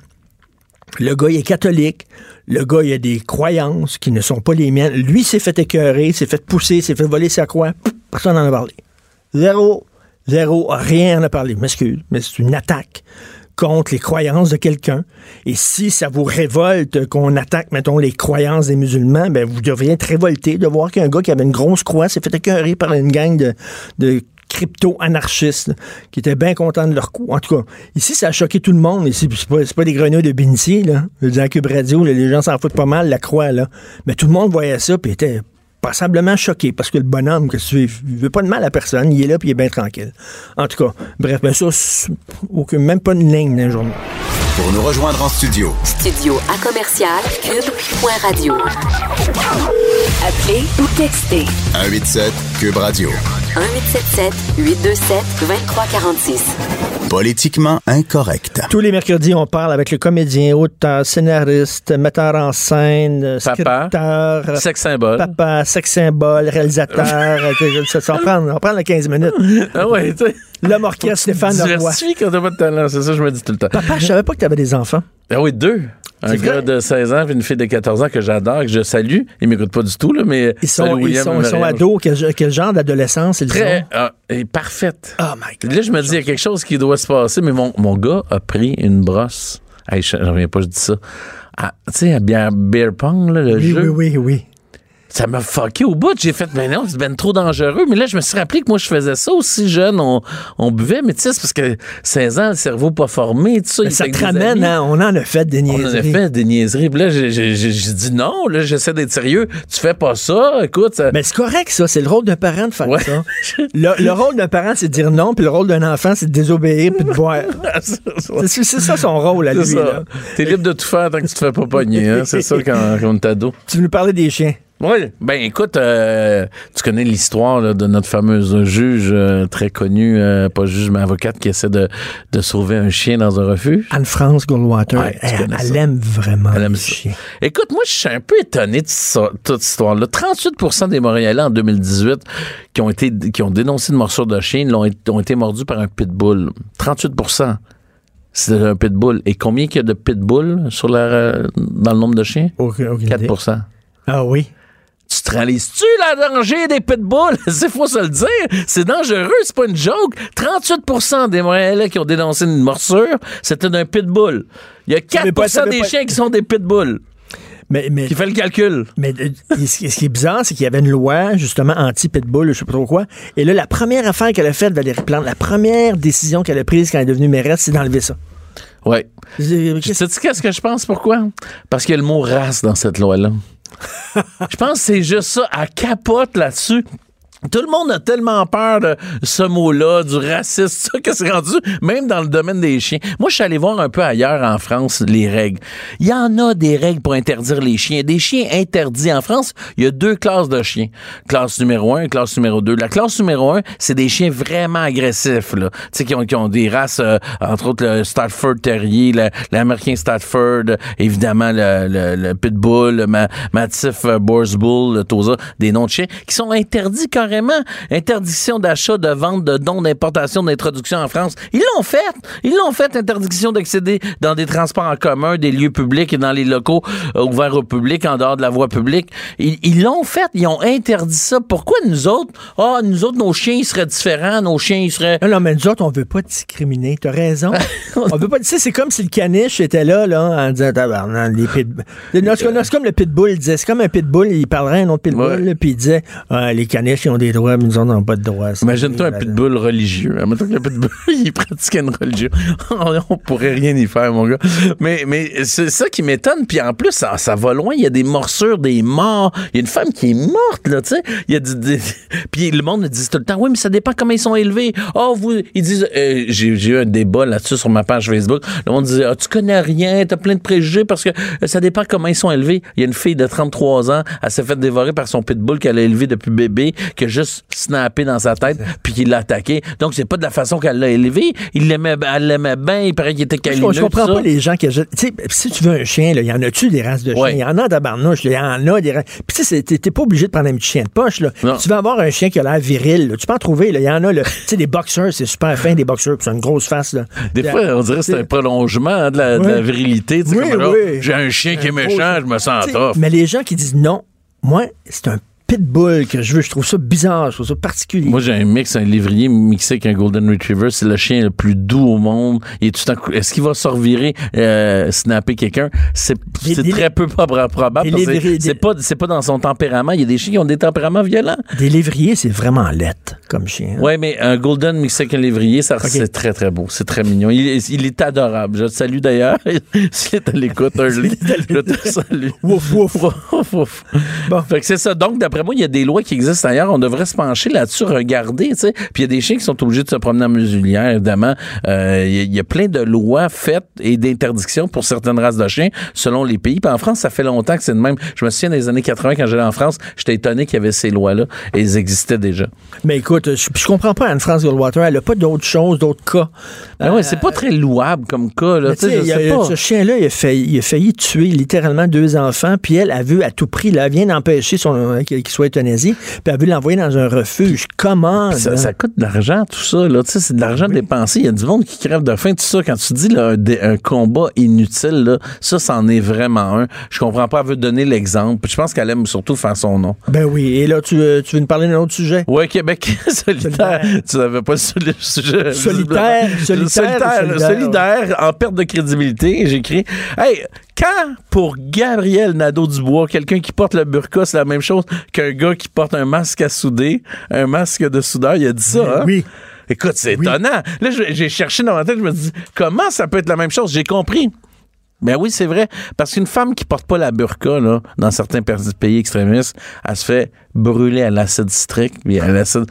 Le gars, il est catholique. Le gars, il a des croyances qui ne sont pas les miennes. Lui s'est fait écœurer, s'est fait pousser, s'est fait voler sa croix. Personne n'en a parlé. Zéro, zéro, rien à parler. M'excuse, mais c'est une attaque contre les croyances de quelqu'un. Et si ça vous révolte qu'on attaque, mettons, les croyances des musulmans, ben vous devriez être révolté de voir qu'un gars qui avait une grosse croix s'est fait écœurer par une gang de, crypto-anarchistes qui étaient bien contents de leur coup. En tout cas, ici, ça a choqué tout le monde. Ici, c'est pas, pas des grenouilles de Binici, là. Je veux dire, à Cube Radio, les gens s'en foutent pas mal, la croix, là. Mais tout le monde voyait ça, puis était passablement choqué parce que le bonhomme, que tu il veut pas de mal à personne, il est là puis il est bien tranquille. En tout cas, bref, ben ça, c'est aucun- même pas une ligne d'un journal. Pour nous rejoindre en studio, Studio à commercial cube.radio. Appelez ou textez 187 Cube Radio. 1877 827 2346. Politiquement incorrect. Tous les mercredis, on parle avec le comédien, auteur, scénariste, metteur en scène, Papa. scripteur, Sex symbole. papa, sex symbole, réalisateur. *laughs* ça, ça, on prend, on prend le 15 minutes. Ah ouais, tu sais. L'homme orchestre Stéphane Leroy. Quand t'as pas de talent, c'est ça que je me dis tout le temps. Papa, je savais pas que tu avais des enfants. Ah oui, deux. Un gars de 16 ans et une fille de 14 ans que j'adore, que je salue. Ils m'écoutent pas du tout, là, mais. Ils sont, ils sont, ils ados. Quel, quel genre d'adolescence ils Très. ont? ah, et parfaite. Oh my God. Là, je me dis, il y a quelque chose qui doit se passer, mais mon, mon gars a pris une brosse. Hey, je ne reviens pas, je dis ça. Ah, Tu sais, à beer Pong, là, le Oui, jeu? oui, oui, oui. Ça m'a fucké au bout. J'ai fait, mais non, c'est ben trop dangereux. Mais là, je me suis rappelé que moi, je faisais ça aussi jeune. On, on buvait, mais tu sais, c'est parce que 16 ans, le cerveau pas formé, tout ça. Mais il ça te ramène, hein, on en a fait des On en a niaiseries. fait des niaiseries. Puis là, j'ai- dit non. Là, j'essaie d'être sérieux. Tu fais pas ça. Écoute, ça- Mais c'est correct, ça. C'est le rôle d'un parent de faire Ouais. ça. *laughs* Le, le rôle d'un parent, c'est de dire non, puis le rôle d'un enfant, c'est de désobéir puis de boire. *laughs* C'est c'est ça son rôle à lui. T'es libre de tout faire tant que tu te fais pas pogner. Hein? C'est ça quand, quand on est ado. Tu veux nous parler des chiens? Oui. Ben écoute, euh, tu connais l'histoire de notre fameuse juge euh, très connue, euh, pas juge mais avocate qui essaie de, de sauver un chien dans un refuge. Anne-France Goldwater, Ouais, elle, aime vraiment Elle aime les chiens. Écoute, moi, je suis un peu étonné de ça- toute cette histoire-là. 38% des Montréalais en 2018 qui ont été qui ont dénoncé une morsure de chien l'ont été- ont été mordus par un pitbull. 38% c'est un pitbull. Et combien qu'il y a de pitbulls sur la, dans le nombre de chiens? Aucune- aucune 4 idée. Ah oui? Tu te réalises-tu la danger des pitbulls? *laughs* C'est faut se le dire. C'est dangereux, c'est pas une joke. 38% des Montréalais qui ont dénoncé une morsure, c'était d'un pitbull. Il y a 4 veut pas- des pas- chiens qui sont des pitbulls. Mais, mais, Qui fait le calcul? mais euh, ce qui est bizarre, c'est qu'il y avait une loi, justement, anti-pitbull, je sais pas trop quoi. Et là, la première affaire qu'elle a faite, Valérie Plante, la première décision qu'elle a prise quand elle est devenue mairesse, c'est d'enlever ça. Oui. Je- Tu sais qu'est-ce que je pense? Pourquoi? Parce qu'il y a le mot race dans cette loi-là. Je pense que c'est juste ça. Elle capote là-dessus. Tout le monde a tellement peur de ce mot-là, du racisme, ça, que c'est rendu, même dans le domaine des chiens. Moi, je suis allé voir un peu ailleurs en France les règles. Il y en a des règles pour interdire les chiens. Des chiens interdits. En France, il y a deux classes de chiens. Classe numéro un et classe numéro deux. La classe numéro un, c'est des chiens vraiment agressifs, là. Tu sais, qui ont, qui ont des races, euh, entre autres le Stafford Terrier, l'Américain Stafford, évidemment le, le, Pitbull, le Ma- Mastiff euh, Boers Bull, le Tosa, des noms de chiens, qui sont interdits carrément. Interdiction d'achat, de vente, de dons, d'importation, d'introduction en France. Ils l'ont fait. Ils l'ont fait, interdiction d'accéder dans des transports en commun, des lieux publics et dans les locaux euh, ouverts au public, en dehors de la voie publique. Ils l'ont fait. Ils ont interdit ça. Pourquoi nous autres, ah, nous autres, nos chiens, ils seraient différents, nos chiens, ils seraient... Non, non, mais nous autres, on veut pas discriminer. T'as raison. *laughs* on veut pas. Tu sais, c'est comme si le caniche était là, là, en disant, tabarnak, les pitbulls. Non, C'est comme- le pitbull il disait. C'est comme un pitbull, il parlerait à un autre pitbull, puis il disait, Ah, les caniches, ils ont des droits, mais nous on n'a pas de droits. Imagine-toi un pitbull religieux. Imagine-toi que le pitbull, *laughs* il pratiquait une religion. *laughs* On pourrait rien y faire, mon gars. Mais, mais c'est ça qui m'étonne. Puis en plus, ça, ça va loin. Il y a des morsures, des morts. Il y a une femme qui est morte, là, tu sais. Il y a du- des- *laughs* Puis le monde dit tout le temps, oui, mais ça dépend comment ils sont élevés. Oh, vous, ils disent, euh, j'ai eu un débat là-dessus sur ma page Facebook. Le monde disait, ah, tu connais rien, t'as plein de préjugés parce que euh, ça dépend comment ils sont élevés. Il y a une fille de 33 ans, elle s'est fait dévorer par son pitbull qu'elle a élevé depuis bébé, qui a juste snappé dans sa tête, puis qui l'a attaqué. Donc, c'est pas de la façon qu'elle l'a élevé. Il l'aimait, elle l'aimait bien, il paraît qu'il était câlineux. je comprends pas les gens qui achètent. Si tu veux un chien, il y en a-tu des races de chiens? Ouais. Il y en a tabarnouche, il y en a des races. Puis tu sais, t'es pas obligé de prendre un petit chien de poche, là. Tu veux avoir un chien qui a l'air viril, là. Tu peux en trouver. Il y en a. Tu sais, des boxeurs, c'est super fin, des boxeurs, puis c'est une grosse face, là. Des fois, on dirait que c'est un prolongement hein, de la, de la Ouais. virilité. Oui, oui. J'ai un chien qui est méchant, je me sens tough. Mais les gens qui disent non, moi, c'est un pitbull que je veux, je trouve ça bizarre, je trouve ça particulier. Moi, j'ai un mix, un lévrier mixé avec un Golden Retriever. C'est le chien le plus doux au monde. Tout Est-ce qu'il va se revirer, euh, snapper quelqu'un? C'est très peu probable. C'est pas, c'est pas dans son tempérament. Il y a des chiens qui ont des tempéraments violents. Des lévriers, c'est vraiment lettre comme chien. hein. Ouais, mais un Golden mixé avec un lévrier, ça, c'est très, très beau. C'est très mignon. Il, est- il est adorable. Je te salue d'ailleurs. *laughs* S'il est à l'écoute, *laughs* je te salue. *laughs* Wouf, wouf. Bon. Fait que c'est ça. Donc, d'après moi, il y a des lois qui existent ailleurs. On devrait se pencher là-dessus, regarder, tu sais. Puis il y a des chiens qui sont obligés de se promener en muselière, évidemment. Euh, Il y, a- il y a plein de lois faites et d'interdictions pour certaines races de chiens selon les pays. Puis en France, ça fait longtemps que c'est de même. Je me souviens des années 80, quand j'allais en France, j'étais étonné qu'il y avait ces lois-là et ils existaient déjà. Mais écoute, je, je comprends pas Anne-France Goldwater, elle a pas d'autres choses, d'autres cas. Ouais, c'est pas très louable comme cas, là. Sais, je a- pas. ce chien-là, il a, failli, il a failli tuer littéralement deux enfants, puis elle a vu à tout prix, là, elle vient d'empêcher son- euh, qu'il soit euthanasié, puis elle a vu l'envoyer dans un refuge. Comment? Ça, coûte de l'argent, tout ça. Là. Tu sais, c'est de l'argent dépensé. Il y a du monde qui crève de faim, tout ça. Quand tu dis là, un, combat inutile, là, ça, c'en est vraiment un. Je comprends pas, elle veut donner l'exemple. Je pense qu'elle aime surtout faire son nom. Ben oui, et là, tu, euh, tu veux nous parler d'un autre sujet? Ouais, Québec *laughs* solitaire. Tu n'avais pas le sujet. Solitaire, solitaire, solitaire, solidaire. solidaire, en perte de crédibilité. J'écris, hey, quand pour Gabriel Nadeau-Dubois, quelqu'un qui porte le burqa, c'est la même chose qu'un gars qui porte un masque à souder, un masque de soudeur, il a dit ça, hein? Oui. Écoute, c'est étonnant. Là, j'ai cherché dans ma tête, je me dis, comment ça peut être la même chose? J'ai compris. Ben oui, c'est vrai. Parce qu'une femme qui porte pas la burqa, là, dans certains pays extrémistes, elle se fait brûler à l'acide citrique, puis à l'acide.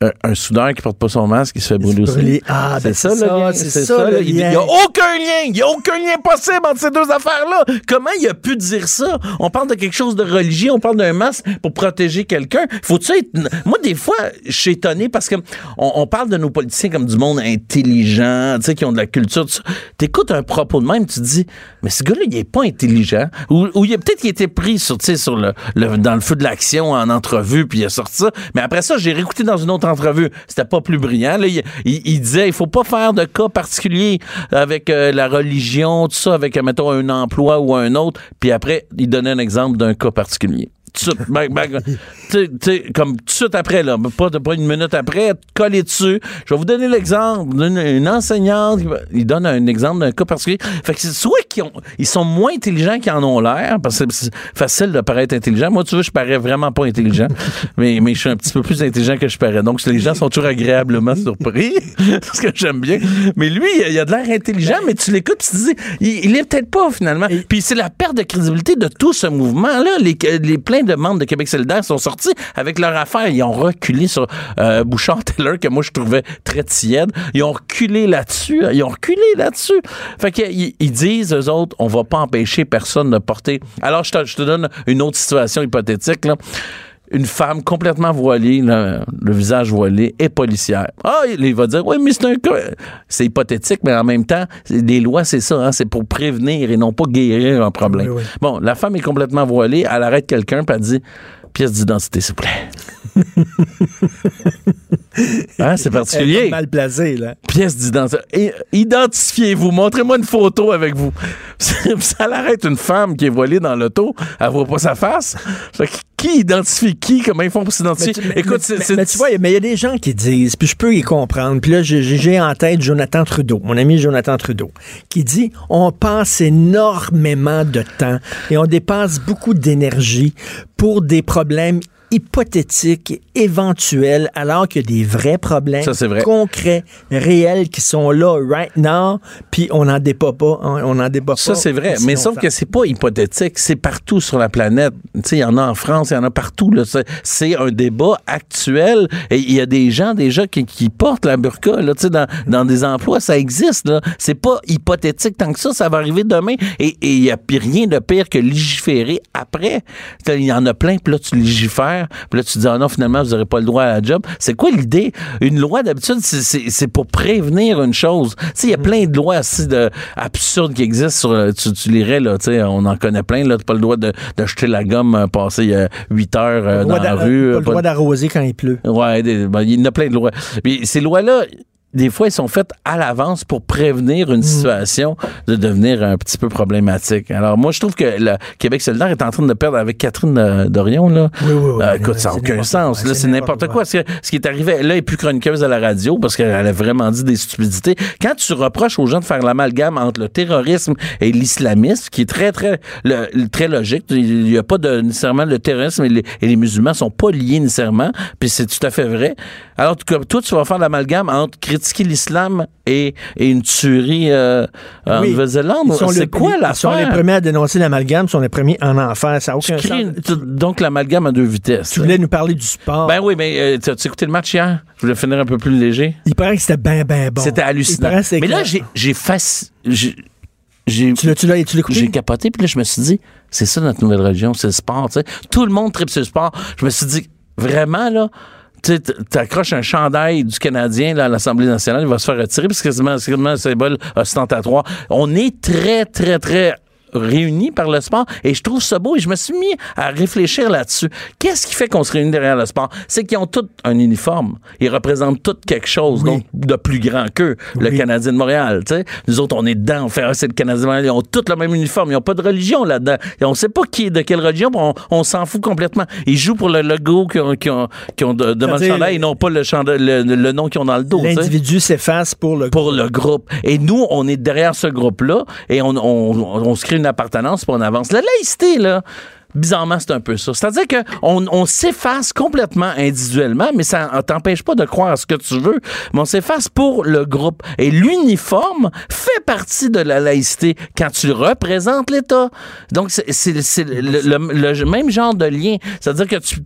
Un, un soudeur qui porte pas son masque, il se fait brûler aussi. Ah, ben c'est c'est ça, le ça, lien. c'est ça, le. Il n'y a aucun lien. Il n'y a aucun lien possible entre ces deux affaires-là. Comment il a pu dire ça? On parle de quelque chose de religieux, on parle d'un masque pour protéger quelqu'un. Faut-tu être. Moi, des fois, je suis étonné parce que on, on parle de nos politiciens comme du monde intelligent, tu sais, qui ont de la culture. tout ça. T'écoutes un propos de même, tu te dis, mais ce gars-là, il est pas intelligent. Ou, ou peut-être qu'il était pris sur, tu sur le, le- dans le feu de l'action en entrevue, puis a sorti. Mais après ça, j'ai réécouté dans une autre entrevue. C'était pas plus brillant. Il, il- il disait, il faut pas faire de cas particuliers avec euh, la religion, tout ça, avec, euh, mettons, un emploi ou un autre. Puis après, il donnait un exemple d'un cas particulier. Tout de *laughs* tu sais, comme tout de suite après, là, pas, pas une minute après, coller dessus. Je vais vous donner l'exemple d'une une enseignante. Il donne un exemple d'un cas particulier. Fait que c'est soit qu'ils ont- ils sont moins intelligents qu'ils en ont l'air, parce que c'est facile de paraître intelligent. Moi, tu vois, je parais vraiment pas intelligent, *laughs* mais, mais je suis un petit peu plus intelligent que je parais. Donc, les gens sont toujours agréablement surpris, *laughs* parce que j'aime bien. Mais lui, il a de l'air intelligent, mais tu l'écoutes, tu te dis, il, il est peut-être pas finalement. Puis c'est la perte de crédibilité de tout ce mouvement-là. Les, les plein plein de membres de Québec solidaire sont sortis avec leur affaire. Ils ont reculé sur euh, Bouchard-Taylor, *laughs* que moi, je trouvais très tiède. Ils ont reculé là-dessus. Ils ont reculé là-dessus. Fait qu'ils ils disent, eux autres, on va pas empêcher personne de porter. Alors, je te, je te donne une autre situation hypothétique, là une femme complètement voilée, là, le visage voilé, est policière. Ah, il va dire, oui, mais c'est un cas. C'est hypothétique, mais en même temps, les lois, c'est ça, hein, c'est pour prévenir et non pas guérir un problème. Oui, oui. Bon, la femme est complètement voilée, elle arrête quelqu'un, puis elle dit, pièce d'identité, s'il vous plaît. *laughs* hein, c'est particulier. mal placée, là. Pièce d'identité. Identifiez-vous. Montrez-moi une photo avec vous. *laughs* ça l'arrête une femme qui est voilée dans l'auto. Elle voit pas sa face. Fait que qui identifie qui? Comment ils font pour s'identifier? Écoute, mais- c'est- mais- mais tu vois, mais il y a des gens qui disent, puis je peux y comprendre. Puis là, j'ai en tête Jonathan Trudeau, mon ami Jonathan Trudeau, qui dit on passe énormément de temps et on dépense beaucoup d'énergie pour des problèmes hypothétiques, éventuels, alors qu'il y a des vrais problèmes Ça, vrai. concrets, réels, qui sont là right now, puis on n'en débat pas. hein, On n'en débat pas. Ça, c'est vrai. Mais sauf que c'est pas hypothétique. C'est partout sur la planète. Il y en a en France, il y en a partout. C'est- un débat actuel. Et il y a des gens déjà qui, qui portent la burqa, là, dans, dans des emplois. Ça existe. C'est pas hypothétique tant que ça. Ça va arriver demain. Et il y a rien de pire que légiférer après. Il y en a plein, puis là, tu légifères. Puis là, tu dis, ah non, finalement, vous n'aurez pas le droit à la job. C'est quoi l'idée? Une loi, d'habitude, c'est- pour prévenir une chose. Tu sais, il y a plein de lois assez de, absurdes qui existent sur, le- tu, tu lirais, là, tu sais, on en connaît plein, là. T'as pas le droit de, de jeter la gomme euh, passer euh, 8 heures euh, Pas dans la rue. pas euh, le pas- droit d'arroser quand il pleut. Ouais, des- ben, il y en a plein de lois. Puis ces lois-là, des fois, elles sont faites à l'avance pour prévenir Mm. une situation de devenir un petit peu problématique. Alors, moi, je trouve que le Québec solidaire est en train de perdre avec Catherine euh, Dorion, là. Oui, oui, oui. Euh, écoute, ça n'a aucun sens. Là, C'est n'importe quoi. Ce, qui est arrivé, elle est plus chroniqueuse à la radio parce qu'elle a vraiment dit des stupidités. Quand tu reproches aux gens de faire l'amalgame entre le terrorisme et l'islamisme, qui est très, très, le- très logique, il n'y a pas de, nécessairement le terrorisme et les, et les musulmans sont pas liés nécessairement, puis c'est tout à fait vrai. Alors, toi, tu vas faire l'amalgame entre critiquer l'islam et, et une tuerie euh, en. Nouvelle-Zélande? C'est quoi Ils sont les l'affaire? premiers à dénoncer l'amalgame, sont les premiers en enfer. Ça aucun sens. donc l'amalgame à deux vitesses. Tu voulais nous parler du sport. Ben oui, mais euh, tu as écouté le match hier? Je voulais finir un peu plus léger. Il paraît que c'était bien, bien bon. C'était hallucinant. Mais là, clair. j'ai j'ai fasc- j'ai j'ai Tu l'as, tu l'as, tu l'as écouté? j'ai capoté, puis là, je me suis dit, c'est ça notre nouvelle religion, c'est le sport, tu sais. Tout le monde tripe sur le sport. Je me suis dit, vraiment, là, tu t'accroches un chandail du Canadien là, à l'Assemblée nationale, il va se faire retirer, parce que c'est quasiment- un symbole ostentatoire. On est très, très, très réunis par le sport et je trouve ça beau et je me suis mis à réfléchir là-dessus. Qu'est-ce qui fait qu'on se réunit derrière le sport? C'est qu'ils ont tous un uniforme. Ils représentent tous quelque chose, Oui. donc de plus grand qu'eux, le. Canadien de Montréal. tu sais. Nous autres, on est dedans, on fait ah, c'est le Canadien de Montréal. Ils ont tous le même uniforme. Ils n'ont pas de religion là-dedans. Et on sait pas qui est de quelle religion, on, on s'en fout complètement. Ils jouent pour le logo qu'ils ont, qu'ils ont, qu'ils ont de- devant le C'est-à-dire, chandail et non pas le, chandail, le, le nom qu'ils ont dans le dos. L'individu s'efface pour le pour le groupe. Et nous, on est derrière ce groupe-là et on, on, on- on se crée une appartenance puis on avance. La laïcité, là, bizarrement, c'est un peu ça. C'est-à-dire qu'on on s'efface complètement individuellement, mais ça ne t'empêche pas de croire à ce que tu veux, mais on s'efface pour le groupe. Et l'uniforme fait partie de la laïcité quand tu représentes l'État. Donc, c'est le même genre de lien. C'est-à-dire que tu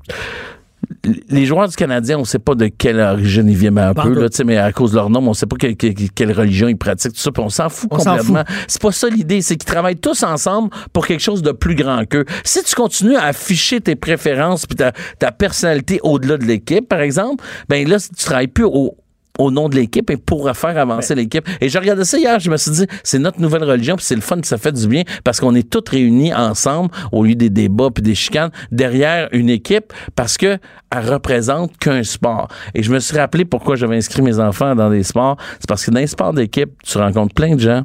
les joueurs du Canadien, on sait pas de quelle origine ils viennent un peu, là, tu sais, mais à cause de leur nom, on sait pas que- que- quelle religion ils pratiquent, tout ça, puis on s'en fout On complètement. C'est pas ça l'idée, c'est qu'ils travaillent tous ensemble pour quelque chose de plus grand qu'eux. Si tu continues à afficher tes préférences puis ta, ta personnalité au-delà de l'équipe, par exemple, ben là, tu travailles plus au au nom de l'équipe et pour faire avancer l'équipe. Et je regardais ça hier, je me suis dit, c'est notre nouvelle religion, puis c'est le fun, ça fait du bien, parce qu'on est tous réunis ensemble, au lieu des débats puis des chicanes, derrière une équipe, parce que elle représente qu'un sport. Et je me suis rappelé pourquoi j'avais inscrit mes enfants dans des sports. C'est parce que dans les sports d'équipe, tu rencontres plein de gens.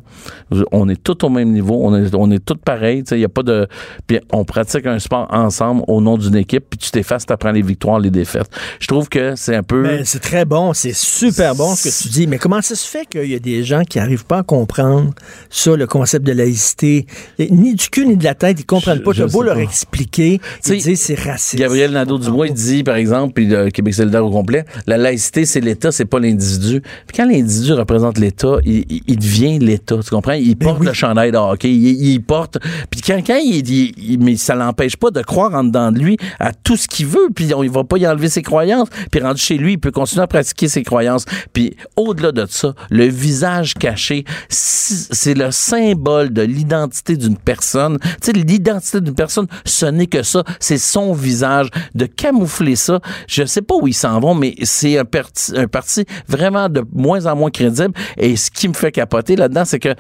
On est tous au même niveau. On est, on est tous pareils. Il y a pas de. Puis on pratique un sport ensemble au nom d'une équipe. Puis tu t'effaces, tu apprends les victoires, les défaites. Je trouve que c'est un peu. Ben, c'est très bon, c'est super super bon ce que tu dis, mais comment ça se fait qu'il y a des gens qui n'arrivent pas à comprendre ça, le concept de laïcité? Ni du cul ni de la tête, ils comprennent pas. Je- je beau leur pas. expliquer, sais, ils disent c'est raciste. Gabriel Nadeau-Dubois il dit, par exemple, puis le Québec solidaire au complet, la laïcité, c'est l'État, c'est pas l'individu. Puis quand l'individu représente l'État, il, devient l'État, tu comprends? Il porte oui. le chandail de hockey, il, il porte... Puis quand, quand il, il- il- Mais ça l'empêche pas de croire en dedans de lui à tout ce qu'il veut, puis on, il va pas y enlever ses croyances. Puis rendu chez lui, il peut continuer à pratiquer ses croyances. Puis au-delà de ça, le visage caché, c'est le symbole de l'identité d'une personne. Tu sais, l'identité d'une personne, ce n'est que ça. C'est son visage. De camoufler ça, je sais pas où ils s'en vont, mais c'est un un parti vraiment de moins en moins crédible. Et ce qui me fait capoter là-dedans, c'est que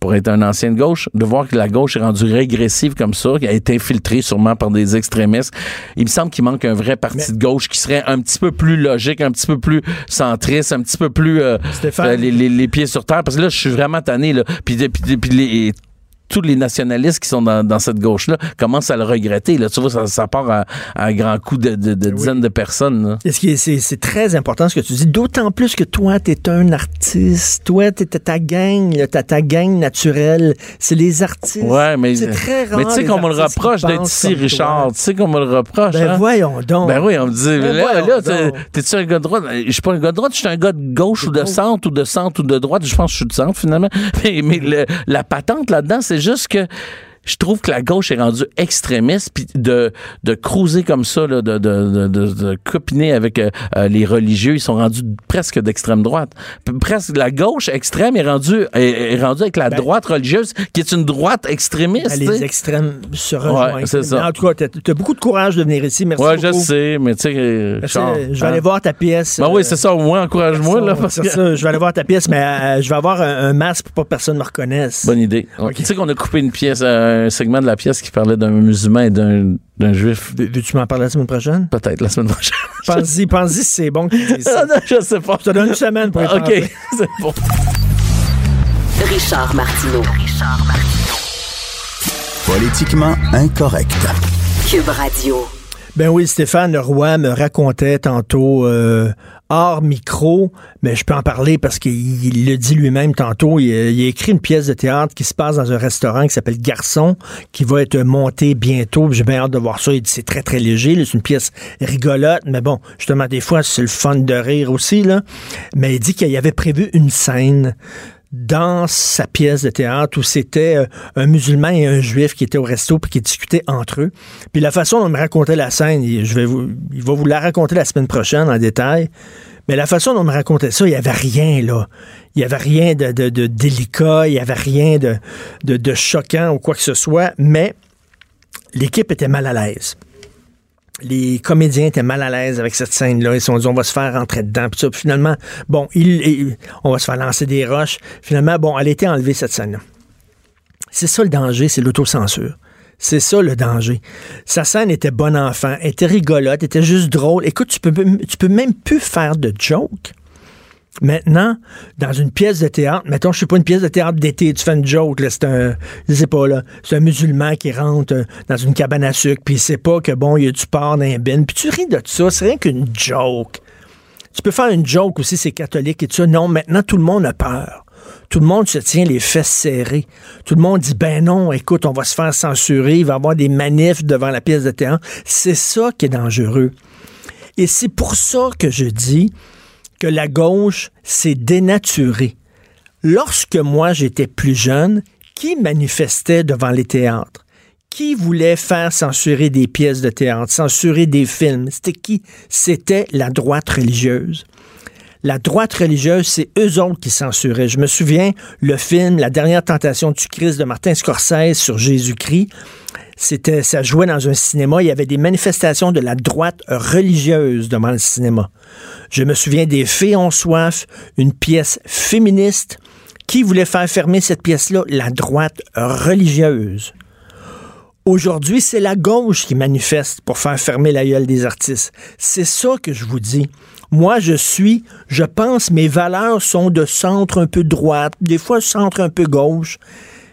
pour être un ancien de gauche, de voir que la gauche est rendue régressive comme ça, qu'elle est infiltrée sûrement par des extrémistes, il me semble qu'il manque un vrai parti de gauche qui serait un petit peu plus logique, un petit peu plus centriste, un petit peu plus euh, Stéphane? euh, les, les- les pieds sur terre. Parce que là, je suis vraiment tanné. Là. Puis, puis, puis les- tous les nationalistes qui sont dans, dans cette gauche-là commencent à le regretter. Là. Tu vois, ça, ça part à, à un grand coup de, de- de dizaines de personnes. C'est très important ce que tu dis, d'autant plus que toi, tu es un artiste. Toi, tu ta gang, tu ta gang naturelle. C'est les artistes. Ouais, mais, c'est très rare. mais tu sais qu'on me le reproche d'être ici. Richard. Tu sais qu'on me le reproche. Ben hein? voyons donc. Ben oui, on me dit, Ben là, là, t'es-tu un gars de droite? Je suis pas un gars de droite, je suis un gars de gauche ou de centre ou de centre ou de droite. Je pense que je suis de centre, finalement. *laughs* Mais, mais le- la patente là-dedans, c'est juste que je trouve que la gauche est rendue extrémiste, puis de, de cruiser comme ça, là, de, de, de, de- de copiner avec euh, euh, les religieux, ils sont rendus presque d'extrême droite. Presque la gauche extrême est rendue, est, est rendue avec la Ben- droite religieuse, qui est une droite extrémiste. Ben, les extrêmes se rejoignent. Ouais, c'est ça. En tout cas, tu as, beaucoup de courage de venir ici. Merci Ouais, je sais, mais tu sais, euh, je vais hein? aller voir ta pièce. Ben euh, oui, c'est ça, au moins, encourage-moi, là, parce que... ça, je vais aller voir ta pièce, mais euh, je vais avoir un, un masque pour pas que personne me reconnaisse. Bonne idée. Ok. Tu sais qu'on a coupé une pièce, euh, un segment de la pièce qui parlait d'un musulman et d'un d'un juif. Veux-tu m'en parler la semaine prochaine? Peut-être la semaine prochaine. *laughs* Pense-y, pense-y si c'est bon que tu dises Ah ça. *laughs* non, je sais pas. Je te donne une semaine pour y OK, *laughs* c'est bon. Richard Martineau. Politiquement incorrect. Cube Radio. Ben oui, Stéphane Roy me racontait tantôt euh, hors micro, mais je peux en parler parce qu'il il le dit lui-même tantôt. Il, a- il a écrit une pièce de théâtre qui se passe dans un restaurant qui s'appelle Garçon, qui va être montée bientôt. J'ai bien hâte de voir ça. Il dit c'est très très léger. C'est une pièce rigolote, mais bon, justement des fois c'est le fun de rire aussi là. Mais il dit qu'il avait prévu une scène dans sa pièce de théâtre où c'était euh, un musulman et un juif qui étaient au resto puis qui discutaient entre eux. Puis la façon dont il me racontait la scène, je vais vous, il va vous la raconter la semaine prochaine en détail. Mais la façon dont il me racontait ça, il n'y avait rien, là. Il n'y avait rien de, délicat, il n'y avait rien de choquant ou quoi que ce soit, mais l'équipe était mal à l'aise les comédiens étaient mal à l'aise avec cette scène-là. Ils se sont dit, on va se faire rentrer dedans. Puis ça, puis finalement, bon, on va se faire lancer des roches. Finalement, bon, elle a été enlevée, cette scène-là. C'est ça le danger, c'est l'autocensure. C'est ça le danger. Sa scène était bon enfant, était rigolote, était juste drôle. Écoute, tu peux, tu peux même plus faire de joke. Maintenant, dans une pièce de théâtre, mettons, je sais pas, une pièce de théâtre d'été, tu fais une joke, là, c'est un, c'est un musulman qui rentre euh, dans une cabane à sucre, puis il sait pas que, bon, il y a du porc dans un bin, puis tu ris de ça, c'est rien qu'une joke. Tu peux faire une joke aussi, c'est catholique et tout ça. Non, maintenant, tout le monde a peur. Tout le monde se tient les fesses serrées. Tout le monde dit, ben non, écoute, on va se faire censurer, il va y avoir des manifs devant la pièce de théâtre. C'est ça qui est dangereux. Et c'est pour ça que je dis que la gauche s'est dénaturée. Lorsque moi j'étais plus jeune, qui manifestait devant les théâtres? Qui voulait faire censurer des pièces de théâtre, censurer des films? C'était qui? C'était la droite religieuse. La droite religieuse, c'est eux autres qui censuraient. Je me souviens, le film La dernière tentation du Christ de Martin Scorsese sur Jésus-Christ, c'était, ça jouait dans un cinéma. Il y avait des manifestations de la droite religieuse devant le cinéma. Je me souviens des Fées ont soif, une pièce féministe. Qui voulait faire fermer cette pièce-là? La droite religieuse. Aujourd'hui, c'est la gauche qui manifeste pour faire fermer la gueule des artistes. C'est ça que je vous dis. Moi, je suis, je pense, mes valeurs sont de centre un peu droite, des fois centre un peu gauche.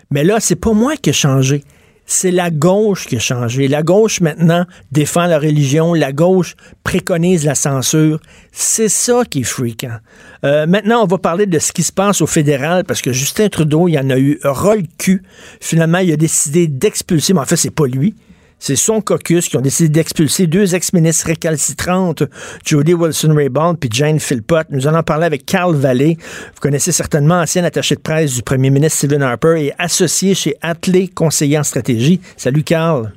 Mais là, c'est pas moi qui ai changé. C'est la gauche qui a changé. La gauche, maintenant, défend la religion. La gauche préconise la censure. C'est ça qui est fréquent. Euh, maintenant, on va parler de ce qui se passe au fédéral parce que Justin Trudeau, il en a eu ras le cul. Finalement, il a décidé d'expulser, mais en fait, c'est pas lui. C'est son caucus qui ont décidé d'expulser deux ex-ministres récalcitrantes, Jody Wilson-Raybould puis Jane Philpott. Nous allons parler avec Carl Vallée. Vous connaissez certainement ancien attaché de presse du premier ministre Stephen Harper et associé chez Atley, conseiller en stratégie. Salut Carl.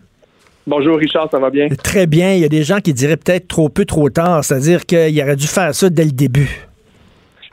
Bonjour Richard, ça va bien? Très bien. Il y a des gens qui diraient peut-être trop peu, trop tard, c'est-à-dire qu'il aurait dû faire ça dès le début.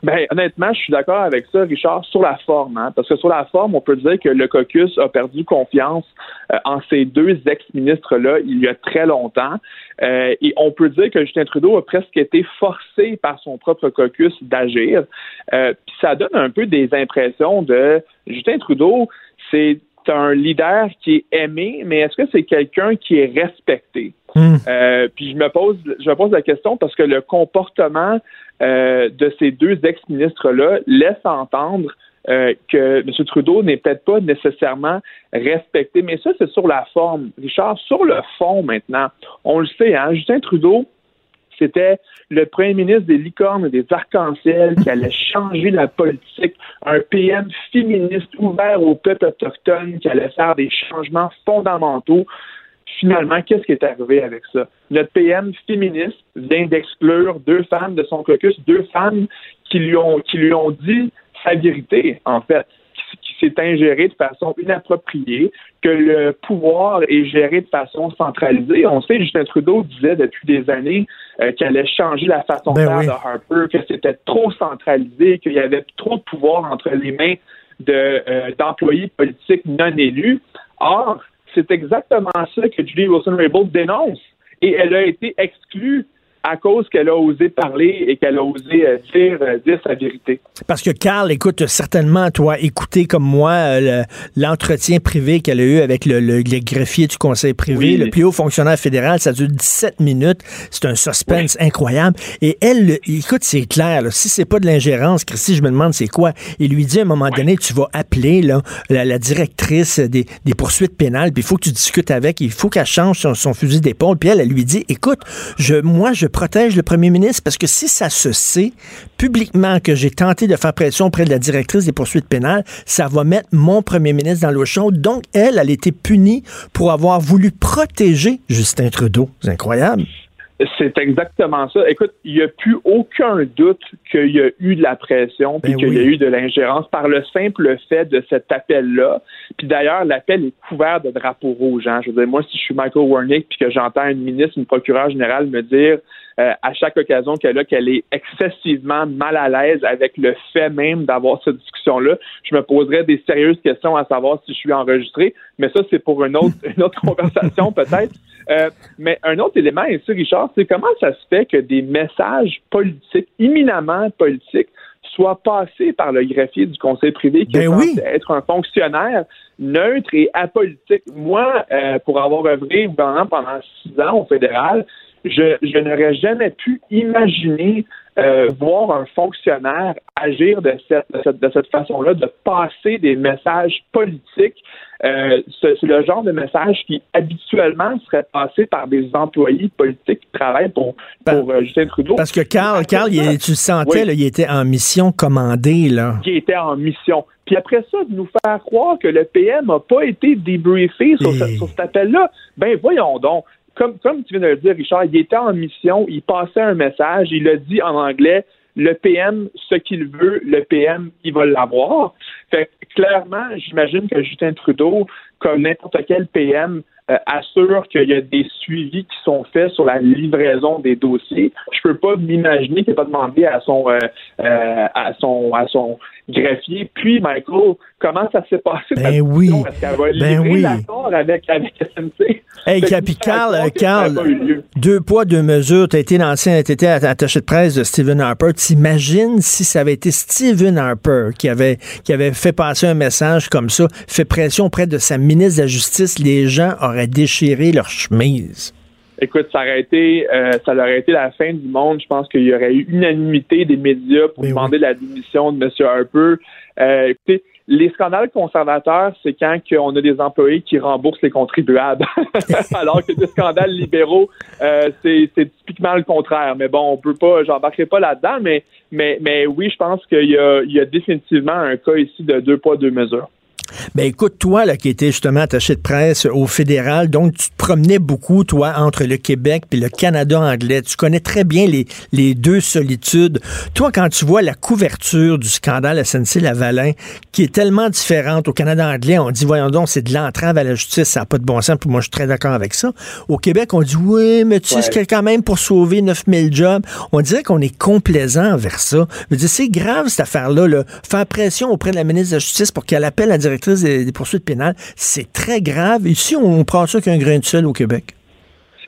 Ben, honnêtement, je suis d'accord avec ça, Richard, sur la forme. Hein, parce que sur la forme, on peut dire que le caucus a perdu confiance euh, en ces deux ex-ministres-là il y a très longtemps. Euh, et on peut dire que Justin Trudeau a presque été forcé par son propre caucus d'agir. Euh, puis ça donne un peu des impressions de Justin Trudeau, c'est un leader qui est aimé, mais est-ce que c'est quelqu'un qui est respecté? Hmm. puis je me pose, je me pose la question parce que le comportement euh, de ces deux ex-ministres-là laisse entendre euh, que M. Trudeau n'est peut-être pas nécessairement respecté. Mais ça, c'est sur la forme. Richard, sur le fond maintenant, on le sait, hein, Justin Trudeau, c'était le premier ministre des licornes et des arcs-en-ciel qui allait changer la politique, un PM féministe ouvert aux peuples autochtones qui allait faire des changements fondamentaux finalement, qu'est-ce qui est arrivé avec ça? Notre PM féministe vient d'exclure deux femmes de son caucus, deux femmes qui lui ont, qui lui ont dit sa vérité, en fait, s'est ingéré de façon inappropriée, que le pouvoir est géré de façon centralisée. On sait, Justin Trudeau disait depuis des années euh, qu'il allait changer la façon de ben faire de Harper, que c'était trop centralisé, qu'il y avait trop de pouvoir entre les mains de, euh, d'employés politiques non élus. Or, c'est exactement ça que Julie Wilson-Raybould dénonce. Et elle a été exclue à cause qu'elle a osé parler et qu'elle a osé euh, dire, euh, dire, sa vérité. Parce que Carl, écoute, certainement, toi, écouter comme moi euh, l'entretien privé qu'elle a eu avec le, le, greffier du conseil privé, le plus haut fonctionnaire fédéral, ça dure 17 minutes. C'est un suspense incroyable. Et elle, écoute, c'est clair, là, si c'est pas de l'ingérence, Christy, je me demande c'est quoi. Il lui dit à un moment donné, tu vas appeler là, la, directrice des, des, poursuites pénales, puis il faut que tu discutes avec, il faut qu'elle change son, son fusil d'épaule. Puis elle, elle lui dit, écoute, je, moi, je protège le premier ministre parce que si ça se sait publiquement que j'ai tenté de faire pression auprès de la directrice des poursuites pénales, ça va mettre mon premier ministre dans l'eau chaude. Donc, elle, elle a été punie pour avoir voulu protéger Justin Trudeau. Incroyable. C'est exactement ça. Écoute, il n'y a plus aucun doute qu'il y a eu de la pression puis ben qu'il y a eu de l'ingérence par le simple fait de cet appel-là. Puis d'ailleurs, l'appel est couvert de drapeaux rouges. Hein. Je veux dire, moi, si je suis Michael Warnick puis que j'entends une ministre, une procureure générale me dire euh, à chaque occasion qu'elle a qu'elle est excessivement mal à l'aise avec le fait même d'avoir cette discussion-là, je me poserais des sérieuses questions à savoir si je suis enregistré. Mais ça, c'est pour une autre, une autre *laughs* conversation peut-être. Euh, mais un autre élément ici, Richard, c'est comment ça se fait que des messages politiques, imminemment politiques, soient passés par le greffier du conseil privé qui ben est être un fonctionnaire neutre et apolitique. Moi, euh, pour avoir œuvré pendant six ans au fédéral, je, je n'aurais jamais pu imaginer euh, voir un fonctionnaire agir de cette, de cette, façon-là, de passer des messages politiques. Euh, c'est le genre de message qui habituellement serait passé par des employés politiques qui travaillent pour, pour euh, Justin Trudeau. Parce que Carl, Carl il, tu le sentais, il était en mission commandée. Là. Il était en mission. Puis après ça, de nous faire croire que le PM n'a pas été débriefé sur, sur cet appel-là, ben voyons donc comme, tu viens de le dire, Richard, il était en mission, il passait un message, il a dit en anglais le PM, ce qu'il veut, le PM, il va l'avoir. Fait clairement, j'imagine que Justin Trudeau, comme n'importe quel PM, euh, assure qu'il y a des suivis qui sont faits sur la livraison des dossiers. Je peux pas m'imaginer qu'il n'a pas demandé à son euh, euh, à son à son greffier. Puis Michael, comment ça s'est passé ben oui. Est-ce qu'elle va ben l'accord avec avec SNC? Hey, Carl, Carl, deux poids, deux mesures. Tu as été l'ancien, été attaché de presse de Stephen Harper. T'imagines si ça avait été Stephen Harper qui avait, qui avait fait passer un message comme ça, fait pression auprès de sa ministre de la Justice, les gens auraient déchiré leur chemise. Écoute, ça aurait été, euh, ça aurait été la fin du monde. Je pense qu'il y aurait eu unanimité des médias pour demander la démission de M. Harper. Euh, écoutez, les scandales conservateurs, c'est quand on a des employés qui remboursent les contribuables, *laughs* alors que des scandales libéraux, euh, c'est typiquement le contraire. Mais bon, on peut pas, j'embarquerai pas là-dedans, mais, mais, mais oui, je pense qu'il y y a définitivement un cas ici de deux poids, deux mesures. Ben écoute, toi là qui étais justement attaché de presse au fédéral, donc tu te promenais beaucoup toi entre le Québec et le Canada anglais. Tu connais très bien les, les deux solitudes. Toi quand tu vois la couverture du scandale SNC Lavalin qui est tellement différente au Canada anglais, on dit voyons donc c'est de l'entrave à la justice, ça n'a pas de bon sens. Puis moi je suis très d'accord avec ça. Au Québec on dit oui mais tu sais c'est quand même pour sauver 9000 jobs. On dirait qu'on est complaisant vers ça. Je veux c'est grave cette affaire là, là. Faire pression auprès de la ministre de la Justice pour qu'elle appelle la direction des, poursuites pénales. C'est très grave. Ici, on prend ça qu'un grain de sel au Québec?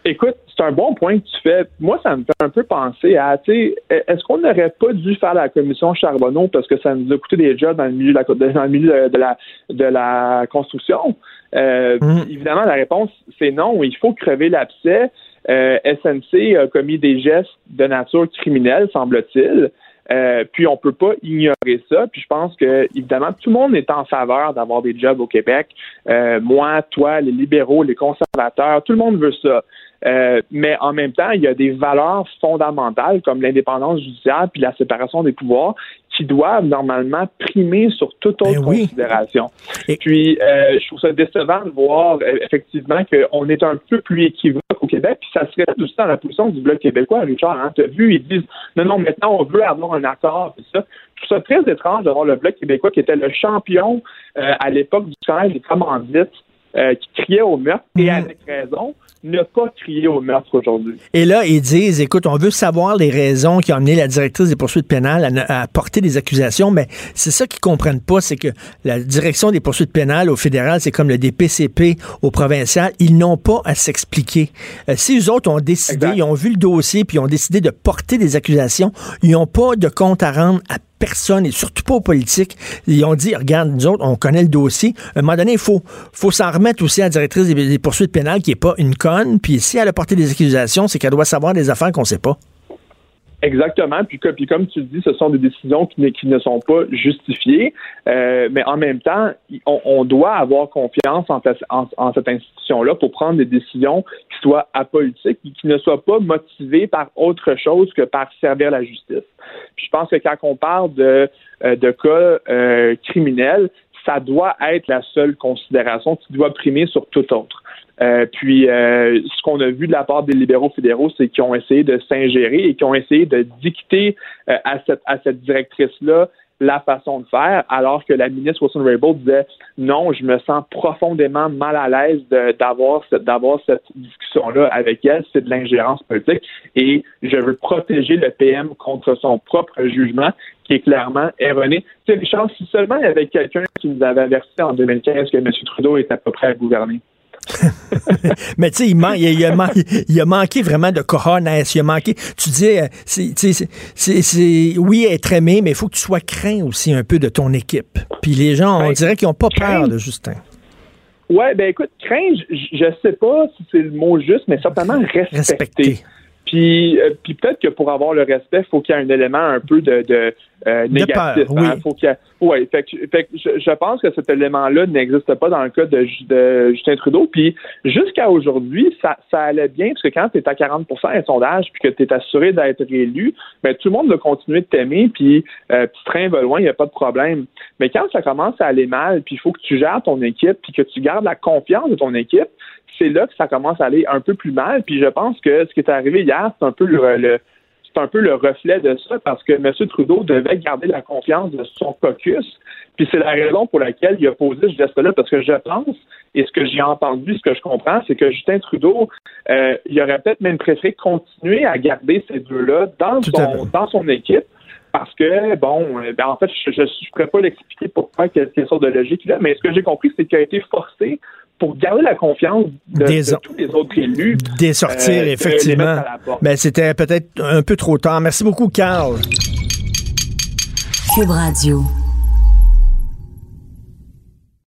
Écoute, c'est un bon point que tu fais. Moi, ça me fait un peu penser à, tu sais, est-ce qu'on n'aurait pas dû faire la commission Charbonneau parce que ça nous a coûté des jobs dans le milieu de la, dans le milieu de la, de la construction? Euh. Évidemment, la réponse, c'est non. Il faut crever l'abcès. Euh, SNC a commis des gestes de nature criminelle, semble-t-il. Euh, puis on peut pas ignorer ça. Puis je pense que évidemment tout le monde est en faveur d'avoir des jobs au Québec. Euh, moi, toi, les libéraux, les conservateurs, tout le monde veut ça. Euh, mais en même temps, il y a des valeurs fondamentales comme l'indépendance judiciaire puis la séparation des pouvoirs qui doivent normalement primer sur toute autre ben considération. Et puis, euh, je trouve ça décevant de voir euh, effectivement qu'on est un peu plus équivoque au Québec, puis ça serait aussi dans la position du Bloc québécois, Richard. Hein, tu as vu, ils disent non, non, maintenant on veut avoir un accord, puis ça. Je trouve ça très étrange d'avoir le Bloc québécois qui était le champion euh, à l'époque du scandale des commandites, qui criait au meurtre, et mm. avec raison ne pas crier au meurtre aujourd'hui. Et là, ils disent, écoute, on veut savoir les raisons qui ont amené la directrice des poursuites pénales à, porter des accusations, mais c'est ça qu'ils comprennent pas, c'est que la direction des poursuites pénales au fédéral, c'est comme le DPCP au provincial, ils n'ont pas à s'expliquer. Euh, si eux autres ont décidé, ils ont vu le dossier, puis ils ont décidé de porter des accusations, ils n'ont pas de compte à rendre à personne, et surtout pas aux politiques. Ils ont dit, regarde, nous autres, on connaît le dossier. À un moment donné, il faut, faut s'en remettre aussi à la directrice des, poursuites pénales qui n'est pas une conne. Puis si elle a porté des accusations, c'est qu'elle doit savoir des affaires qu'on ne sait pas. Exactement. Puis, comme tu dis, ce sont des décisions qui, ne, sont pas justifiées. Euh, mais en même temps, on, doit avoir confiance en, en, cette institution-là pour prendre des décisions qui soient apolitiques et qui ne soient pas motivées par autre chose que par servir la justice. Puis je pense que quand on parle de, euh, cas euh, criminels, ça doit être la seule considération qui doit primer sur tout autre. Euh, puis, euh, ce qu'on a vu de la part des libéraux fédéraux, c'est qu'ils ont essayé de s'ingérer et qu'ils ont essayé de dicter euh, à cette, à cette directrice-là la façon de faire, alors que la ministre Wilson Raybould disait non, je me sens profondément mal à l'aise d'avoir cette, cette discussion-là avec elle, c'est de l'ingérence politique et je veux protéger le PM contre son propre jugement qui est clairement erroné. Tu sais, Richard, si seulement il y avait quelqu'un qui nous avait averti en 2015 que M. Trudeau était à peu près à gouverner. *laughs* mais tu sais, il, il, a il, a manqué vraiment de cojones. Il a manqué. Tu dis, euh, c'est, oui, être aimé, mais il faut que tu sois craint aussi un peu de ton équipe. Puis les gens, on ben, dirait qu'ils n'ont pas peur de Justin. Ouais, ben écoute, craint, je, ne sais pas si c'est le mot juste, mais certainement respecter. Puis, euh, puis peut-être que pour avoir le respect, faut qu'il y ait un élément un peu de, de euh, négatif. oui. Hein. Faut qu'il ouais, fait, fait je, je, pense que cet élément-là n'existe pas dans le cas de, de Justin Trudeau. Puis jusqu'à aujourd'hui, ça, ça allait bien, parce que quand tu es à 40% un sondage, puis que tu es assuré d'être réélu, ben, tout le monde va continuer de t'aimer, puis euh, tu train va loin, il n'y a pas de problème. Mais quand ça commence à aller mal, puis il faut que tu gères ton équipe, puis que tu gardes la confiance de ton équipe, c'est là que ça commence à aller un peu plus mal. Puis je pense que ce qui est arrivé hier, c'est un peu le, c'est un peu le reflet de ça parce que M. Trudeau devait garder la confiance de son caucus. Puis c'est la raison pour laquelle il a posé ce geste-là, parce que je pense, et ce que j'ai entendu, ce que je comprends, c'est que Justin Trudeau, euh, il aurait peut-être même préféré continuer à garder ces deux-là dans son, dans son équipe parce que, bon, euh, ben en fait, je ne pourrais pas l'expliquer pourquoi, quelle, quelle sorte de logique il a, mais ce que j'ai compris, c'est qu'il a été forcé pour garder la confiance de, tous les autres élus. Des sortir, euh, effectivement. Mais c'était peut-être un peu trop tard. Merci beaucoup, Carl. Cube Radio.